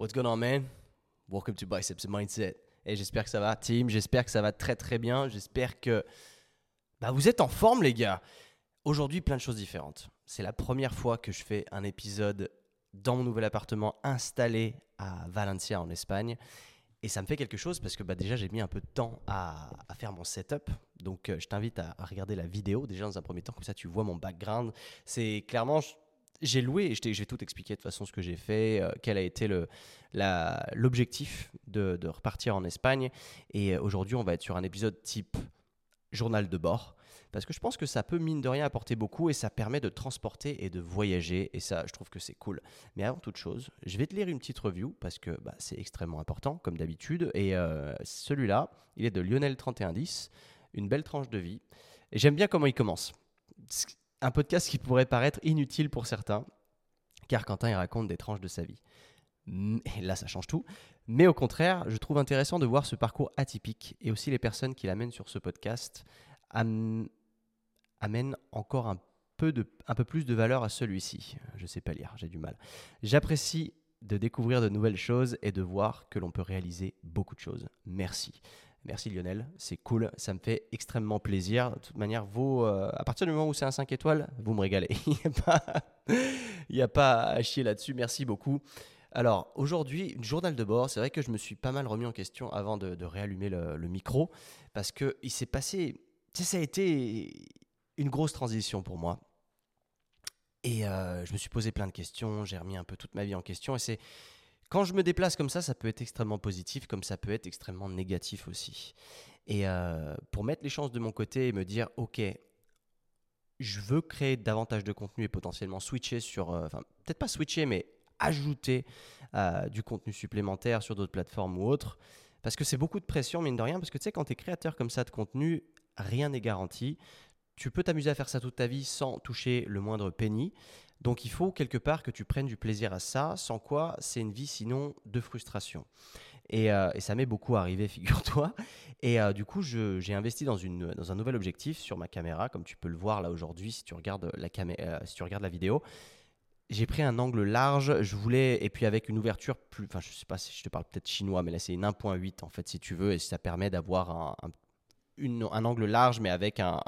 What's going on, man? Welcome to Biceps Mindset. Et j'espère que ça va, team. J'espère que ça va très très bien. J'espère que bah, vous êtes en forme, les gars. Aujourd'hui, plein de choses différentes. C'est la première fois que je fais un épisode dans mon nouvel appartement installé à Valencia en Espagne. Et ça me fait quelque chose parce que bah, déjà j'ai mis un peu de temps à, faire mon setup. Donc euh, je t'invite à, regarder la vidéo déjà dans un premier temps, comme ça tu vois mon background. C'est clairement, j'ai loué, et je, vais tout expliquer de toute façon ce que j'ai fait, euh, quel a été l'objectif de, repartir en Espagne. Et euh, aujourd'hui on va être sur un épisode type journal de bord parce que je pense que ça peut, mine de rien, apporter beaucoup et ça permet de transporter et de voyager. Et ça, je trouve que c'est cool. Mais avant toute chose, je vais te lire une petite review parce que bah, c'est extrêmement important, comme d'habitude. Et euh, celui-là, il est de Lionel3110, une belle tranche de vie. Et j'aime bien comment il commence. Un podcast qui pourrait paraître inutile pour certains, car Quentin, il raconte des tranches de sa vie. Là, ça change tout. Mais au contraire, je trouve intéressant de voir ce parcours atypique et aussi les personnes qui l'amènent sur ce podcast amène encore un peu, un peu plus de valeur à celui-ci. Je sais pas lire, j'ai du mal. J'apprécie de découvrir de nouvelles choses et de voir que l'on peut réaliser beaucoup de choses. Merci. Merci Lionel, c'est cool, ça me fait extrêmement plaisir. De toute manière, vous, euh, à partir du moment où c'est un 5 étoiles, vous me régalez. Il n'y a, pas à chier là-dessus, merci beaucoup. Alors aujourd'hui, journal de bord, c'est vrai que je me suis pas mal remis en question avant de, réallumer le, micro, parce qu'il s'est passé, ça a été une grosse transition pour moi. Et euh, je me suis posé plein de questions, j'ai remis un peu toute ma vie en question. Et c'est quand je me déplace comme ça, ça peut être extrêmement positif, comme ça peut être extrêmement négatif aussi. Et euh, pour mettre les chances de mon côté et me dire, ok, je veux créer davantage de contenu et potentiellement switcher sur, euh, enfin peut-être pas switcher, mais ajouter du contenu supplémentaire sur d'autres plateformes ou autres. Parce que c'est beaucoup de pression, mine de rien, parce que tu sais, quand tu es créateur comme ça de contenu, rien n'est garanti tu peux t'amuser à faire ça toute ta vie sans toucher le moindre penny. Donc il faut quelque part que tu prennes du plaisir à ça, sans quoi c'est une vie sinon de frustration. Et, euh, ça m'est beaucoup arrivé, figure-toi. Et euh, du coup, j'ai investi dans, une, dans un nouvel objectif sur ma caméra, comme tu peux le voir là aujourd'hui si, tu regardes la euh, si tu regardes la vidéo. J'ai pris un angle large, je voulais, et puis avec une ouverture plus, enfin je sais pas si je te parle peut-être chinois, mais là c'est une 1.8 en fait si tu veux, et ça permet d'avoir un, un, un angle large, mais avec un,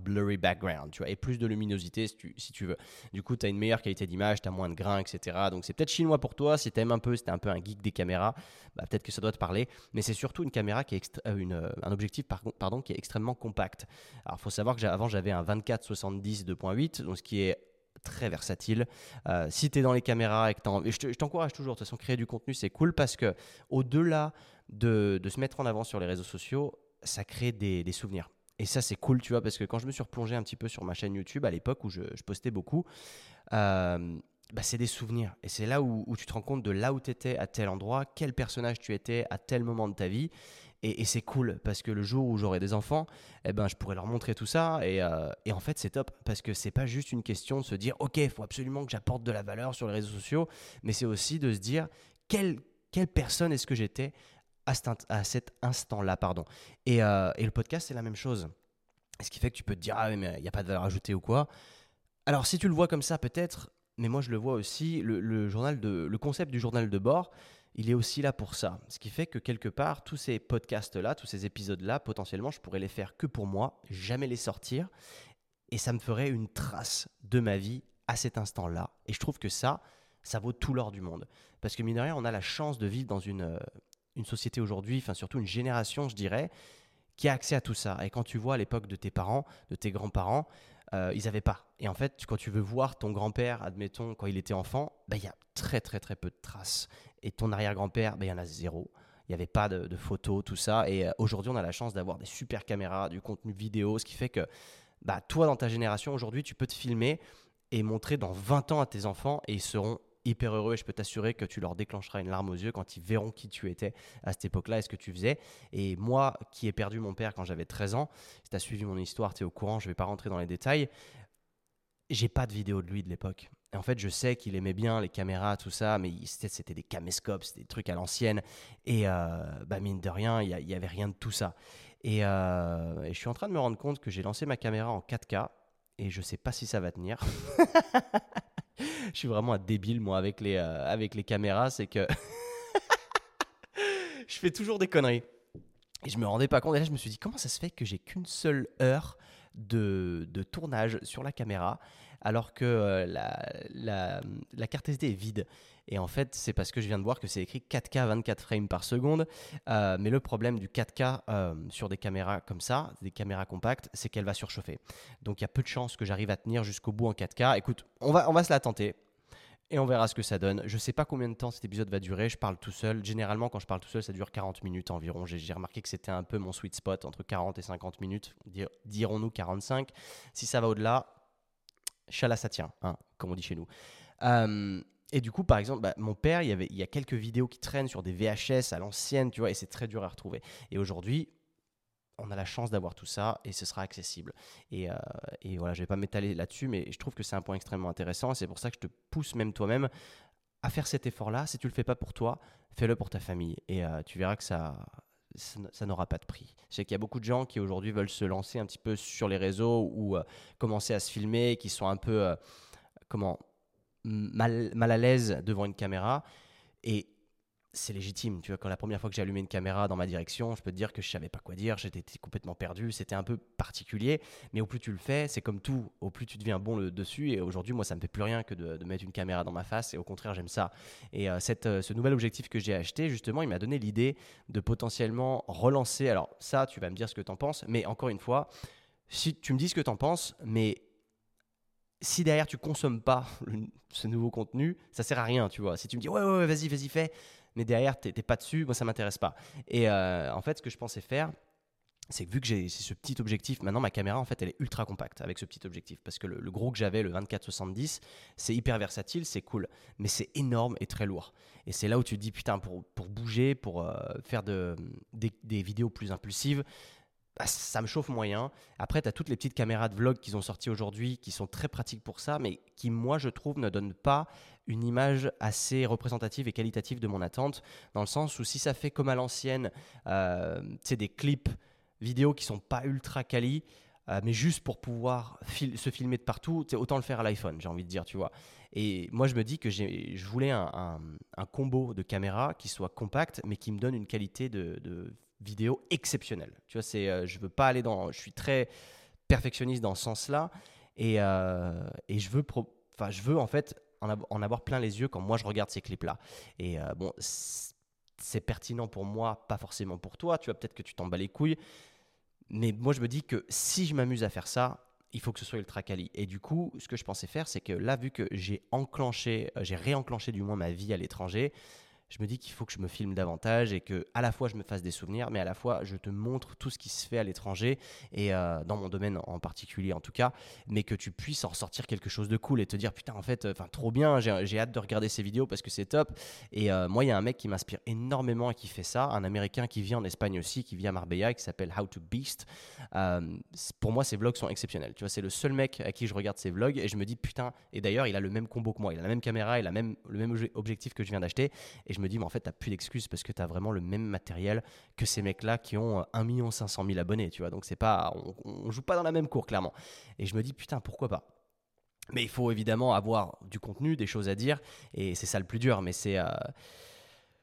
blurry background, tu vois, et plus de luminosité si tu, veux. Du coup, tu as une meilleure qualité d'image, tu as moins de grains, etc. Donc, c'est peut-être chinois pour toi. Si tu aimes un peu, si tu un peu un geek des caméras, bah, peut-être que ça doit te parler. Mais c'est surtout une caméra qui est euh, une, euh, un objectif pardon, qui est extrêmement compact. Alors, faut savoir que avant, j'avais un 24-70 2.8, donc ce qui est très versatile. Euh, si tu es dans les caméras et que je t'encourage toujours, de toute façon, créer du contenu, c'est cool parce que au-delà de, de, se mettre en avant sur les réseaux sociaux, ça crée des, souvenirs. Et ça, c'est cool, tu vois, parce que quand je me suis replongé un petit peu sur ma chaîne YouTube à l'époque où je, postais beaucoup, euh, bah, c'est des souvenirs. Et c'est là où, tu te rends compte de là où tu étais à tel endroit, quel personnage tu étais à tel moment de ta vie. Et, c'est cool parce que le jour où j'aurai des enfants, eh ben, je pourrai leur montrer tout ça. Et, euh, et en fait, c'est top parce que c'est pas juste une question de se dire, OK, il faut absolument que j'apporte de la valeur sur les réseaux sociaux, mais c'est aussi de se dire, quelle, quelle personne est-ce que j'étais à cet, instant-là. pardon. Euh, et, le podcast, c'est la même chose. Ce qui fait que tu peux te dire, ah mais il n'y a pas de valeur ajoutée ou quoi. Alors si tu le vois comme ça, peut-être, mais moi je le vois aussi, le, journal de, le concept du journal de bord, il est aussi là pour ça. Ce qui fait que quelque part, tous ces podcasts-là, tous ces épisodes-là, potentiellement, je pourrais les faire que pour moi, jamais les sortir. Et ça me ferait une trace de ma vie à cet instant-là. Et je trouve que ça, ça vaut tout l'or du monde. Parce que mine de rien, on a la chance de vivre dans une, euh, une société aujourd'hui, enfin surtout une génération, je dirais, qui a accès à tout ça. Et quand tu vois à l'époque de tes parents, de tes grands-parents, euh, ils n'avaient pas. Et en fait, quand tu veux voir ton grand-père, admettons, quand il était enfant, bah, il y a très très très peu de traces. Et ton arrière-grand-père, bah, il y en a zéro. Il n'y avait pas de, photos, tout ça. Et euh, aujourd'hui, on a la chance d'avoir des super caméras, du contenu vidéo, ce qui fait que bah, toi, dans ta génération, aujourd'hui, tu peux te filmer et montrer dans 20 ans à tes enfants et ils seront hyper heureux et je peux t'assurer que tu leur déclencheras une larme aux yeux quand ils verront qui tu étais à cette époque-là et ce que tu faisais. Et moi, qui ai perdu mon père quand j'avais 13 ans, si tu as suivi mon histoire, tu es au courant, je ne vais pas rentrer dans les détails. J'ai pas de vidéo de lui de l'époque. En fait, je sais qu'il aimait bien les caméras, tout ça, mais c'était des caméscopes, c'était des trucs à l'ancienne. Et euh, bah, mine de rien, il n'y avait rien de tout ça. Et, euh, et, je suis en train de me rendre compte que j'ai lancé ma caméra en 4K et je sais pas si ça va tenir. je suis vraiment un débile, moi, avec les, euh, caméras. C'est que je fais toujours des conneries. Et je me rendais pas compte. Et là, je me suis dit, comment ça se fait que j'ai qu'une seule heure de, tournage sur la caméra alors que euh, la, la, la, carte SD est vide? Et en fait, c'est parce que je viens de voir que c'est écrit 4K 24 frames par seconde. Euh, mais le problème du 4K euh, sur des caméras comme ça, des caméras compactes, c'est qu'elle va surchauffer. Donc il y a peu de chances que j'arrive à tenir jusqu'au bout en 4K. Écoute, on va, on va se la tenter et on verra ce que ça donne. Je sais pas combien de temps cet épisode va durer, je parle tout seul. Généralement, quand je parle tout seul, ça dure 40 minutes environ. J'ai remarqué que c'était un peu mon sweet spot, entre 40 et 50 minutes, dirons-nous 45. Si ça va au-delà, chala ça tient, hein, comme on dit chez nous. Euh, et du coup, par exemple, bah, mon père, il y, avait, il y a quelques vidéos qui traînent sur des VHS à l'ancienne, tu vois, et c'est très dur à retrouver. Et aujourd'hui, on a la chance d'avoir tout ça et ce sera accessible. Et, euh, voilà, je vais pas m'étaler là-dessus, mais je trouve que c'est un point extrêmement intéressant. C'est pour ça que je te pousse même toi-même à faire cet effort-là. Si tu le fais pas pour toi, fais-le pour ta famille. Et euh, tu verras que ça, ça, n'aura pas de prix. Je sais qu'il y a beaucoup de gens qui aujourd'hui veulent se lancer un petit peu sur les réseaux ou euh, commencer à se filmer, qui sont un peu comment mal, mal à l'aise devant une caméra. Et c'est légitime. Tu vois, quand la première fois que j'ai allumé une caméra dans ma direction, je peux te dire que je savais pas quoi dire, j'étais complètement perdu, c'était un peu particulier. Mais au plus tu le fais, c'est comme tout, au plus tu deviens bon le dessus. Et aujourd'hui, moi, ça me fait plus rien que de, mettre une caméra dans ma face. Et au contraire, j'aime ça. Et euh, cette, euh, ce nouvel objectif que j'ai acheté, justement, il m'a donné l'idée de potentiellement relancer. Alors ça, tu vas me dire ce que tu en penses. Mais encore une fois, si tu me dis ce que tu en penses, mais si derrière tu consommes pas ce nouveau contenu, ça sert à rien, tu vois. Si tu me dis ouais, ouais, vas-y, vas-y, fais, mais derrière, tu n'es pas dessus, moi, ça m'intéresse pas. Et euh, en fait, ce que je pensais faire, c'est que vu que j'ai ce petit objectif, maintenant ma caméra en fait elle est ultra compacte avec ce petit objectif parce que le, gros que j'avais, le 24-70, c'est hyper versatile, c'est cool, mais c'est énorme et très lourd. Et c'est là où tu te dis putain, pour, pour bouger, pour euh, faire de, des, vidéos plus impulsives, ça me chauffe moyen. Après, tu as toutes les petites caméras de vlog qui sont sorties aujourd'hui qui sont très pratiques pour ça, mais qui, moi, je trouve, ne donnent pas une image assez représentative et qualitative de mon attente, dans le sens où si ça fait comme à l'ancienne, euh, des clips vidéo qui sont pas ultra quali, euh, mais juste pour pouvoir se filmer de partout, autant le faire à l'iPhone, j'ai envie de dire, tu vois. Et moi, je me dis que je voulais un, combo de caméras qui soit compact, mais qui me donne une qualité de vidéo exceptionnelle. Tu vois, c'est, euh, je veux pas aller dans, je suis très perfectionniste dans ce sens-là, et, euh, et je veux, enfin, je veux en fait en, avoir plein les yeux quand moi je regarde ces clips-là. Et euh, bon, c'est pertinent pour moi, pas forcément pour toi. Tu vois, peut-être que tu t'en bats les couilles. Mais moi, je me dis que si je m'amuse à faire ça, il faut que ce soit ultra quali. Et du coup, ce que je pensais faire, c'est que là, vu que j'ai enclenché, j'ai réenclenché du moins ma vie à l'étranger, je me dis qu'il faut que je me filme davantage et que à la fois je me fasse des souvenirs, mais à la fois je te montre tout ce qui se fait à l'étranger et euh, dans mon domaine en particulier en tout cas, mais que tu puisses en ressortir quelque chose de cool et te dire putain en fait, enfin trop bien, j'ai hâte de regarder ces vidéos parce que c'est top. Et euh, moi il y a un mec qui m'inspire énormément et qui fait ça, un Américain qui vit en Espagne aussi, qui vit à Marbella, qui s'appelle How to Beast. Euh, pour moi ses vlogs sont exceptionnels. Tu vois c'est le seul mec à qui je regarde ses vlogs et je me dis putain. Et d'ailleurs il a le même combo que moi, il a la même caméra, il a même le même objectif que je viens d'acheter me dis, mais en fait, tu n'as plus d'excuses parce que tu as vraiment le même matériel que ces mecs-là qui ont 1 500 000 abonnés, tu vois. Donc, c'est pas, on, ne joue pas dans la même cour, clairement. Et je me dis, putain, pourquoi pas? Mais il faut évidemment avoir du contenu, des choses à dire, et c'est ça le plus dur. Mais c'est, euh,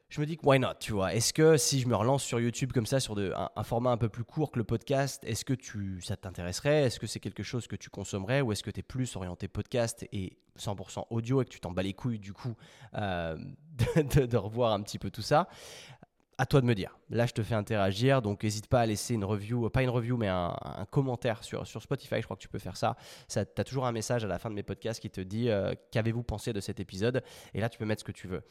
je me dis que why not, tu vois? Est-ce que si je me relance sur YouTube comme ça, sur un, format un peu plus court que le podcast, est-ce que tu, ça t'intéresserait? Est-ce que c'est quelque chose que tu consommerais Ou est-ce que tu es plus orienté podcast et 100% audio et que tu t'en bats les couilles du coup euh, de, revoir un petit peu tout ça? À toi de me dire. Là, je te fais interagir, donc n'hésite pas à laisser une review, pas une review, mais un, commentaire sur, sur Spotify. Je crois que tu peux faire ça. ça tu as toujours un message à la fin de mes podcasts qui te dit euh, qu'avez-vous pensé de cet épisode? Et là, tu peux mettre ce que tu veux.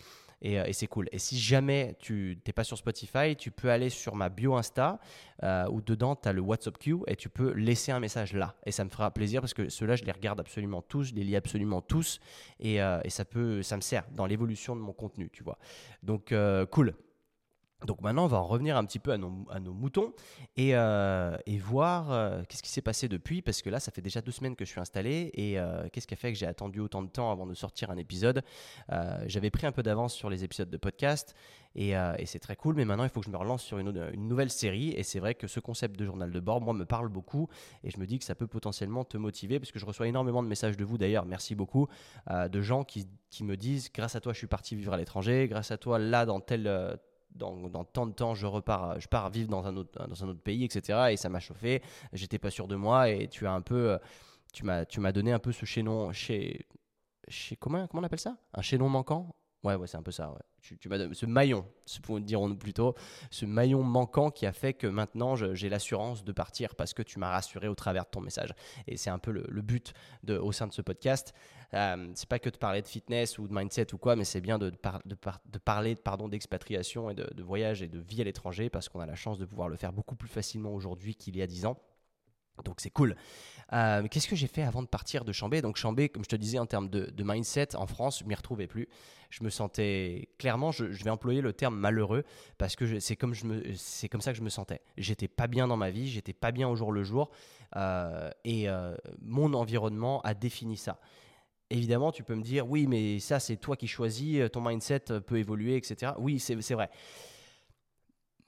Et, euh, c'est cool. Et si jamais tu n'es pas sur Spotify, tu peux aller sur ma bio Insta euh, où dedans, tu as le WhatsApp Queue et tu peux laisser un message là. Et ça me fera plaisir parce que ceux-là, je les regarde absolument tous, je les lis absolument tous. Et, et ça, peut, ça me sert dans l'évolution de mon contenu, tu vois. Donc, cool. Donc maintenant, on va en revenir un petit peu à nos, moutons et, euh, voir euh, qu'est-ce qui s'est passé depuis, parce que là, ça fait déjà deux semaines que je suis installé et euh, qu'est-ce qui a fait que j'ai attendu autant de temps avant de sortir un épisode. J'avais pris un peu d'avance sur les épisodes de podcast et, c'est très cool, mais maintenant, il faut que je me relance sur une, nouvelle série et c'est vrai que ce concept de journal de bord, moi, me parle beaucoup et je me dis que ça peut potentiellement te motiver, parce que je reçois énormément de messages de vous d'ailleurs, merci beaucoup, de gens qui, me disent, grâce à toi, je suis parti vivre à l'étranger, grâce à toi, là, dans tel dans, tant de temps je repars, je pars vivre dans un autre, dans un autre pays, etc. Et ça m'a chauffé. J'étais pas sûr de moi et tu as un peu, tu m'as, tu m'as donné un peu ce chaînon, chez, chez comment, comment on appelle ça? Un chaînon manquant? Ouais, c'est un peu ça. Tu, tu ce maillon, dirons-nous plutôt, ce maillon manquant qui a fait que maintenant j'ai l'assurance de partir parce que tu m'as rassuré au travers de ton message. Et c'est un peu le, but au sein de ce podcast. Euh, c'est pas que de parler de fitness ou de mindset ou quoi, mais c'est bien de, parler d'expatriation et de voyage et de vie à l'étranger parce qu'on a la chance de pouvoir le faire beaucoup plus facilement aujourd'hui qu'il y a 10 ans. Donc c'est cool. Euh, qu'est-ce que j'ai fait avant de partir de Chambé Donc Chambé, comme je te disais, en termes de, mindset, en France, je m'y retrouvais plus. Je me sentais clairement, je, vais employer le terme malheureux parce que c'est comme, comme ça que je me sentais. J'étais pas bien dans ma vie, j'étais pas bien au jour le jour euh, et euh, mon environnement a défini ça. Évidemment, tu peux me dire, oui, mais ça c'est toi qui choisis, ton mindset peut évoluer, etc. Oui, c'est vrai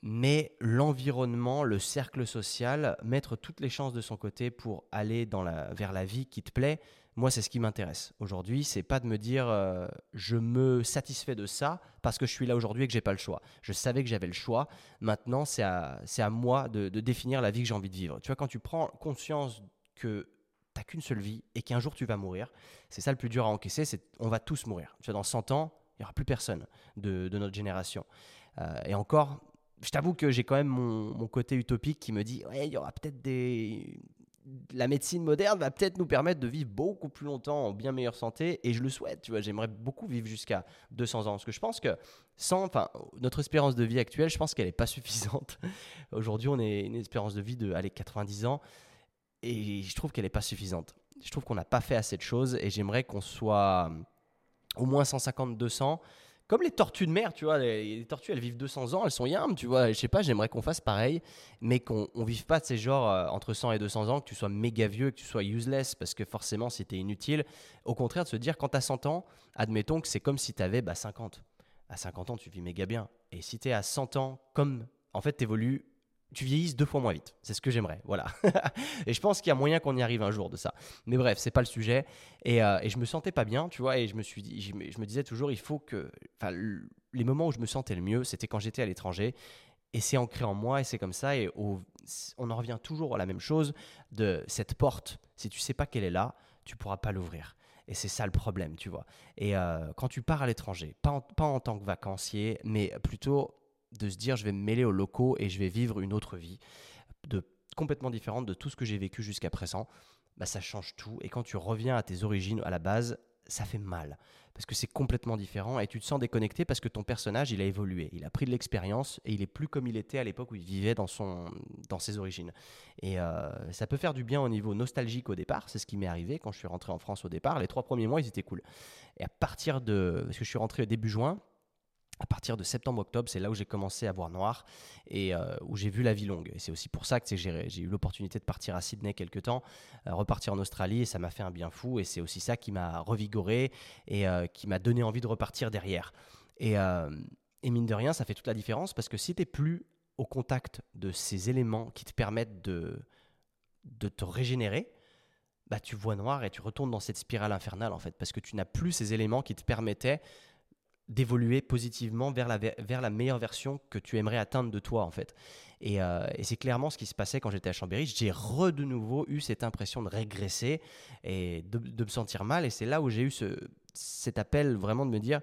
mais l'environnement, le cercle social, mettre toutes les chances de son côté pour aller dans la, vers la vie qui te plaît, moi c'est ce qui m'intéresse. Aujourd'hui, c'est pas de me dire euh, je me satisfais de ça parce que je suis là aujourd'hui et que j'ai pas le choix. Je savais que j'avais le choix. Maintenant, c'est à, à moi de, définir la vie que j'ai envie de vivre. Tu vois, quand tu prends conscience que tu n'as qu'une seule vie et qu'un jour tu vas mourir, c'est ça le plus dur à encaisser, c'est on va tous mourir. Tu vois, dans 100 ans, il n'y aura plus personne de, notre génération. Euh, et encore, je t'avoue que j'ai quand même mon, côté utopique qui me dit ouais, il y aura peut-être des. La médecine moderne va peut-être nous permettre de vivre beaucoup plus longtemps en bien meilleure santé et je le souhaite. Tu vois, j'aimerais beaucoup vivre jusqu'à 200 ans parce que je pense que sans, enfin, notre espérance de vie actuelle, je pense qu'elle n'est pas suffisante. Aujourd'hui, on est une espérance de vie de allez, 90 ans et je trouve qu'elle n'est pas suffisante. Je trouve qu'on n'a pas fait assez de choses et j'aimerais qu'on soit au moins 150-200 comme les tortues de mer, tu vois, les, tortues, elles vivent 200 ans, elles sont yam, tu vois. Je sais pas, j'aimerais qu'on fasse pareil, mais qu'on ne vive pas de ces genres euh, entre 100 et 200 ans, que tu sois méga vieux, que tu sois useless, parce que forcément, c'était inutile. Au contraire, de se dire, quand tu as 100 ans, admettons que c'est comme si tu avais bah, 50. À 50 ans, tu vis méga bien. Et si tu es à 100 ans, comme en fait, tu évolues tu vieillisses deux fois moins vite. C'est ce que j'aimerais. Voilà. et je pense qu'il y a moyen qu'on y arrive un jour de ça. Mais bref, c'est pas le sujet. Et, euh, et, je me sentais pas bien, tu vois. Et je me suis dit, je me, disais toujours, il faut que. Enfin, les moments où je me sentais le mieux, c'était quand j'étais à l'étranger. Et c'est ancré en moi et c'est comme ça. Et on en revient toujours à la même chose de cette porte. Si tu sais pas qu'elle est là, tu pourras pas l'ouvrir. Et c'est ça le problème, tu vois. Et euh, quand tu pars à l'étranger, pas pas en tant que vacancier, mais plutôt de se dire je vais me mêler aux locaux et je vais vivre une autre vie de, complètement différente de tout ce que j'ai vécu jusqu'à présent, bah, ça change tout. Et quand tu reviens à tes origines, à la base, ça fait mal. Parce que c'est complètement différent et tu te sens déconnecté parce que ton personnage, il a évolué. Il a pris de l'expérience et il est plus comme il était à l'époque où il vivait dans, son, dans ses origines. Et euh, ça peut faire du bien au niveau nostalgique au départ. C'est ce qui m'est arrivé quand je suis rentré en France au départ. Les trois premiers mois, ils étaient cool. Et à partir de. Parce que je suis rentré début juin, à partir de septembre-octobre, c'est là où j'ai commencé à voir noir et euh, où j'ai vu la vie longue. Et c'est aussi pour ça que j'ai eu l'opportunité de partir à Sydney quelques temps, euh, repartir en Australie et ça m'a fait un bien fou. Et c'est aussi ça qui m'a revigoré et euh, qui m'a donné envie de repartir derrière. Et, mine de rien, ça fait toute la différence parce que si tu n'es plus au contact de ces éléments qui te permettent de, de te régénérer, bah, tu vois noir et tu retournes dans cette spirale infernale en fait parce que tu n'as plus ces éléments qui te permettaient d'évoluer positivement vers la, vers la meilleure version que tu aimerais atteindre de toi en fait. Et, euh, et c'est clairement ce qui se passait quand j'étais à Chambéry. J'ai re de nouveau eu cette impression de régresser et de, de me sentir mal. Et c'est là où j'ai eu ce, cet appel vraiment de me dire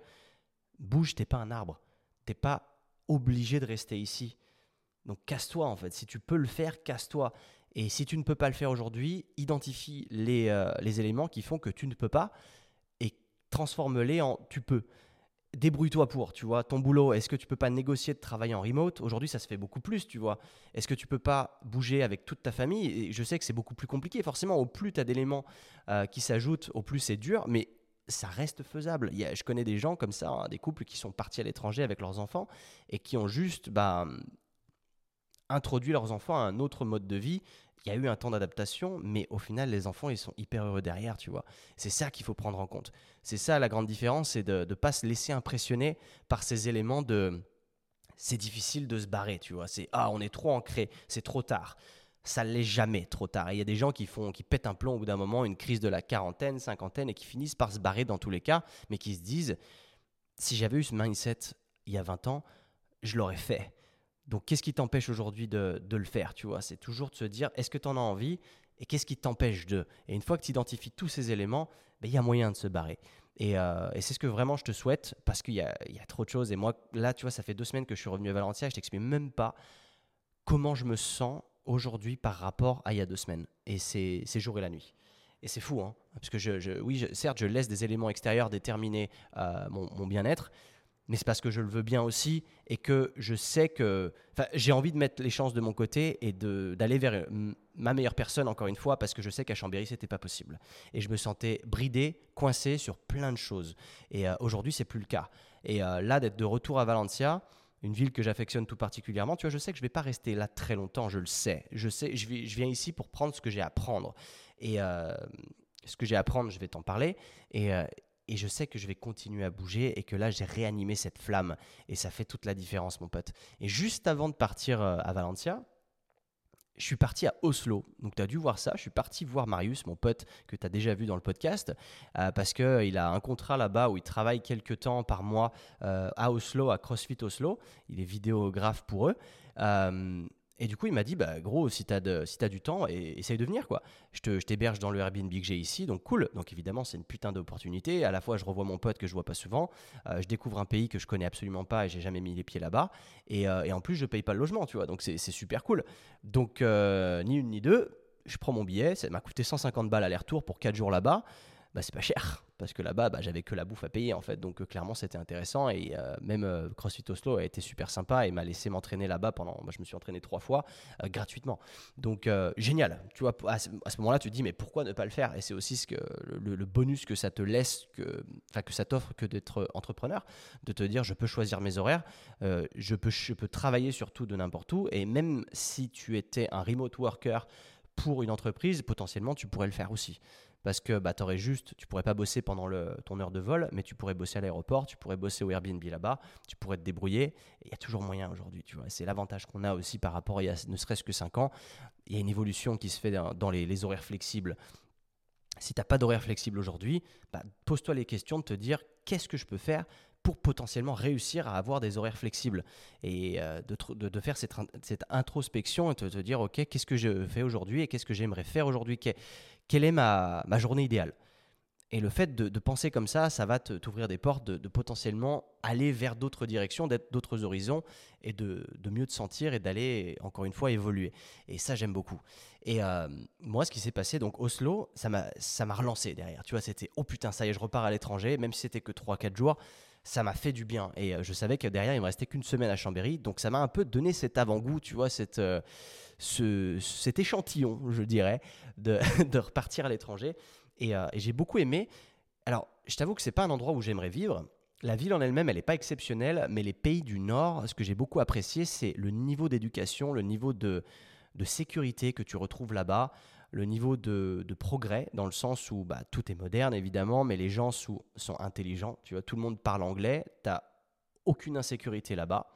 bouge, t'es pas un arbre, t'es pas obligé de rester ici. Donc casse-toi en fait. Si tu peux le faire, casse-toi. Et si tu ne peux pas le faire aujourd'hui, identifie les, euh, les éléments qui font que tu ne peux pas et transforme-les en tu peux débrouille-toi pour, tu vois, ton boulot, est-ce que tu peux pas négocier de travailler en remote? Aujourd'hui, ça se fait beaucoup plus, tu vois. Est-ce que tu peux pas bouger avec toute ta famille? Et je sais que c'est beaucoup plus compliqué. Forcément, au plus tu as d'éléments euh, qui s'ajoutent, au plus c'est dur, mais ça reste faisable. Il y je connais des gens comme ça, hein, des couples qui sont partis à l'étranger avec leurs enfants et qui ont juste bah, introduit leurs enfants à un autre mode de vie il y a eu un temps d'adaptation, mais au final, les enfants, ils sont hyper heureux derrière, tu vois. C'est ça qu'il faut prendre en compte. C'est ça la grande différence, c'est de ne pas se laisser impressionner par ces éléments de c'est difficile de se barrer, tu vois. C'est ah, on est trop ancré, c'est trop tard. Ça l'est jamais trop tard. il y a des gens qui font, qui pètent un plomb au bout d'un moment, une crise de la quarantaine, cinquantaine, et qui finissent par se barrer dans tous les cas, mais qui se disent si j'avais eu ce mindset il y a 20 ans, je l'aurais fait. Donc, qu'est-ce qui t'empêche aujourd'hui de, le faire Tu vois, c'est toujours de se dire est-ce que tu en as envie? Et qu'est-ce qui t'empêche de? Et une fois que tu identifies tous ces éléments, ben, il y a moyen de se barrer. Euh, et, c'est ce que vraiment je te souhaite parce qu'il y, a, trop de choses. Et moi, là, tu vois, ça fait deux semaines que je suis revenu à Valencia. Je t'explique même pas comment je me sens aujourd'hui par rapport à il y a deux semaines. Et c'est jour et la nuit. Et c'est fou, hein, parce que je, oui, certes, je laisse des éléments extérieurs déterminer euh, mon, bien-être, mais c'est parce que je le veux bien aussi et que je sais que j'ai envie de mettre les chances de mon côté et d'aller vers ma meilleure personne encore une fois parce que je sais qu'à Chambéry c'était pas possible et je me sentais bridé, coincé sur plein de choses et euh, aujourd'hui c'est plus le cas et euh, là d'être de retour à Valencia une ville que j'affectionne tout particulièrement. Tu vois, je sais que je vais pas rester là très longtemps, je le sais. Je sais, je, viens ici pour prendre ce que j'ai à prendre. Et euh, ce que j'ai à prendre, je vais t'en parler. Et, euh, et je sais que je vais continuer à bouger et que là, j'ai réanimé cette flamme. Et ça fait toute la différence, mon pote. Et juste avant de partir euh, à Valencia, je suis parti à Oslo. Donc, tu as dû voir ça. Je suis parti voir Marius, mon pote que tu as déjà vu dans le podcast, euh, parce qu'il a un contrat là-bas où il travaille quelques temps par mois euh, à Oslo, à CrossFit Oslo. Il est vidéographe pour eux. Euh, et du coup, il m'a dit, bah, gros, si tu as, si du temps, et, essaye de venir. quoi. Je t'héberge dans le Airbnb que j'ai ici, donc cool. Donc évidemment, c'est une putain d'opportunité. À la fois, je revois mon pote que je vois pas souvent. Euh, je découvre un pays que je connais absolument pas et j'ai jamais mis les pieds là-bas. Et, euh, en plus, je paye pas le logement, tu vois. Donc c'est super cool. Donc, euh, ni une ni deux, je prends mon billet. Ça m'a coûté 150 balles aller-retour pour 4 jours là-bas bah, c'est pas cher. Parce que là-bas bah, j'avais que la bouffe à payer en fait. Donc euh, clairement c'était intéressant. Et euh, même euh, CrossFit Oslo a été super sympa et m'a laissé m'entraîner là-bas pendant bah, je me suis entraîné trois fois gratuitement. Donc génial. Tu vois à ce, moment-là tu te dis mais pourquoi ne pas le faire? Et c'est aussi ce que le, bonus que ça te laisse que enfin que ça t'offre que d'être entrepreneur. De te dire je peux choisir mes horaires je peux je peux travailler surtout de n'importe où. Et même si tu étais un remote worker pour une entreprise potentiellement tu pourrais le faire aussi parce que bah, aurais juste, tu pourrais pas bosser pendant le, ton heure de vol, mais tu pourrais bosser à l'aéroport, tu pourrais bosser au Airbnb là-bas, tu pourrais te débrouiller. Il y a toujours moyen aujourd'hui, tu vois. C'est l'avantage qu'on a aussi par rapport à il y a ne serait-ce que 5 ans. Il y a une évolution qui se fait dans, les, horaires flexibles. Si tu n'as pas d'horaire flexible aujourd'hui, bah, pose-toi les questions de te dire qu'est-ce que je peux faire pour potentiellement réussir à avoir des horaires flexibles? Et euh, de, de, faire cette, cette, introspection et de te dire ok qu'est-ce que je fais aujourd'hui et qu'est-ce que j'aimerais faire aujourd'hui? Quelle est ma, journée idéale et le fait de, penser comme ça, ça va t'ouvrir des portes de, potentiellement aller vers d'autres directions, d'être d'autres horizons et de, mieux te sentir et d'aller, encore une fois, évoluer. Et ça, j'aime beaucoup. Et euh, moi, ce qui s'est passé, donc Oslo, ça m'a relancé derrière. Tu vois, c'était oh putain, ça y est, je repars à l'étranger, même si c'était que 3-4 jours ça m'a fait du bien. Et euh, je savais que derrière, il me restait qu'une semaine à Chambéry. Donc ça m'a un peu donné cet avant-goût, tu vois, cette, euh, ce, cet échantillon, je dirais, de, repartir à l'étranger. Euh, et, j'ai beaucoup aimé. Alors, je t'avoue que c'est pas un endroit où j'aimerais vivre. La ville en elle-même, elle n'est pas exceptionnelle, mais les pays du Nord, ce que j'ai beaucoup apprécié, c'est le niveau d'éducation, le niveau de, sécurité que tu retrouves là-bas le niveau de, progrès, dans le sens où bah, tout est moderne évidemment, mais les gens sont, sont intelligents. Tu vois, tout le monde parle anglais, tu n'as aucune insécurité là-bas.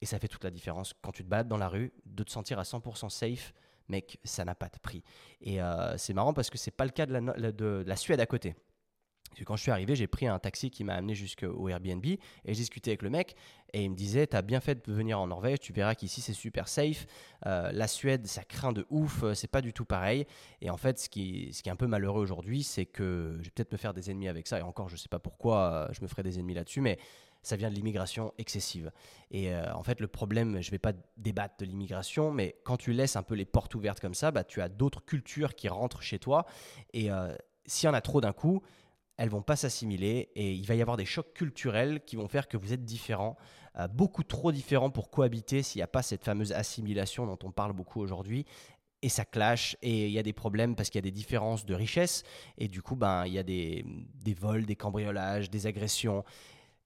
Et ça fait toute la différence quand tu te balades dans la rue, de te sentir à 100% safe, mec, ça n'a pas de prix. Et euh, c'est marrant parce que c'est pas le cas de la, de la Suède à côté quand je suis arrivé, j'ai pris un taxi qui m'a amené jusqu'au Airbnb et j'ai discuté avec le mec et il me disait T'as bien fait de venir en Norvège, tu verras qu'ici c'est super safe. Euh, la Suède, ça craint de ouf, euh, c'est pas du tout pareil. Et en fait, ce qui, est un peu malheureux aujourd'hui, c'est que je vais peut-être me faire des ennemis avec ça. Et encore, je sais pas pourquoi euh, je me ferai des ennemis là-dessus, mais ça vient de l'immigration excessive. Et en fait, le problème, je vais pas débattre de l'immigration, mais quand tu laisses un peu les portes ouvertes comme ça, bah, tu as d'autres cultures qui rentrent chez toi. Et s'il y en a trop d'un coup, elles vont pas s'assimiler et il va y avoir des chocs culturels qui vont faire que vous êtes différents, euh, beaucoup trop différents pour cohabiter s'il n'y a pas cette fameuse assimilation dont on parle beaucoup aujourd'hui. Et ça clash et il y a des problèmes parce qu'il y a des différences de richesse et du coup ben il y a des, des vols, des cambriolages, des agressions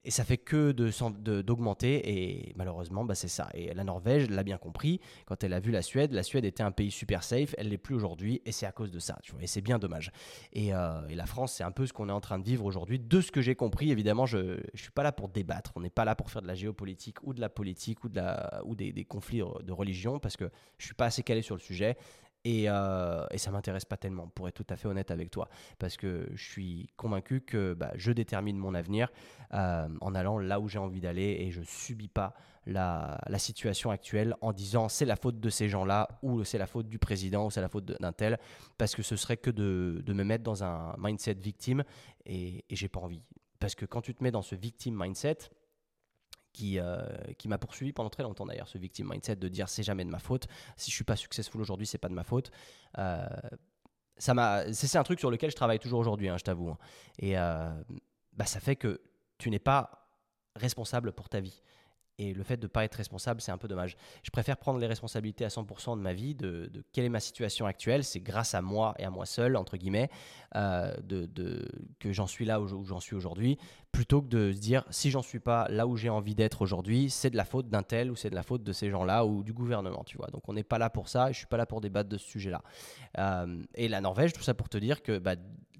et ça fait que d'augmenter. De, et malheureusement, bah, c'est ça. Et la Norvège l'a bien compris. Quand elle a vu la Suède, la Suède était un pays super safe. Elle l'est plus aujourd'hui. Et c'est à cause de ça. Tu vois, et c'est bien dommage. Et, euh, la France, c'est un peu ce qu'on est en train de vivre aujourd'hui. De ce que j'ai compris, évidemment, je ne suis pas là pour débattre. On n'est pas là pour faire de la géopolitique ou de la politique ou, de la, ou des, des conflits de religion parce que je ne suis pas assez calé sur le sujet. Et, euh, et ça m'intéresse pas tellement, pour être tout à fait honnête avec toi, parce que je suis convaincu que bah, je détermine mon avenir euh, en allant là où j'ai envie d'aller et je subis pas la, situation actuelle en disant c'est la faute de ces gens-là ou c'est la faute du président ou c'est la faute d'un tel, parce que ce serait que de, me mettre dans un mindset victime et, et j'ai pas envie. Parce que quand tu te mets dans ce victime mindset, qui, euh, qui m'a poursuivi pendant très longtemps d'ailleurs, ce victim mindset de dire c'est jamais de ma faute. Si je suis pas successful aujourd'hui, c'est pas de ma faute. Euh, c'est un truc sur lequel je travaille toujours aujourd'hui, hein, je t'avoue. Hein. Et euh, bah, ça fait que tu n'es pas responsable pour ta vie. Et le fait de ne pas être responsable, c'est un peu dommage. Je préfère prendre les responsabilités à 100% de ma vie, de, quelle est ma situation actuelle. C'est grâce à moi et à moi seul, entre guillemets, euh, que j'en suis là où j'en suis aujourd'hui, plutôt que de se dire, si j'en suis pas là où j'ai envie d'être aujourd'hui, c'est de la faute d'un tel ou c'est de la faute de ces gens-là ou du gouvernement, tu vois. Donc on n'est pas là pour ça je suis pas là pour débattre de ce sujet-là. Euh, et la Norvège, tout ça pour te dire que bah,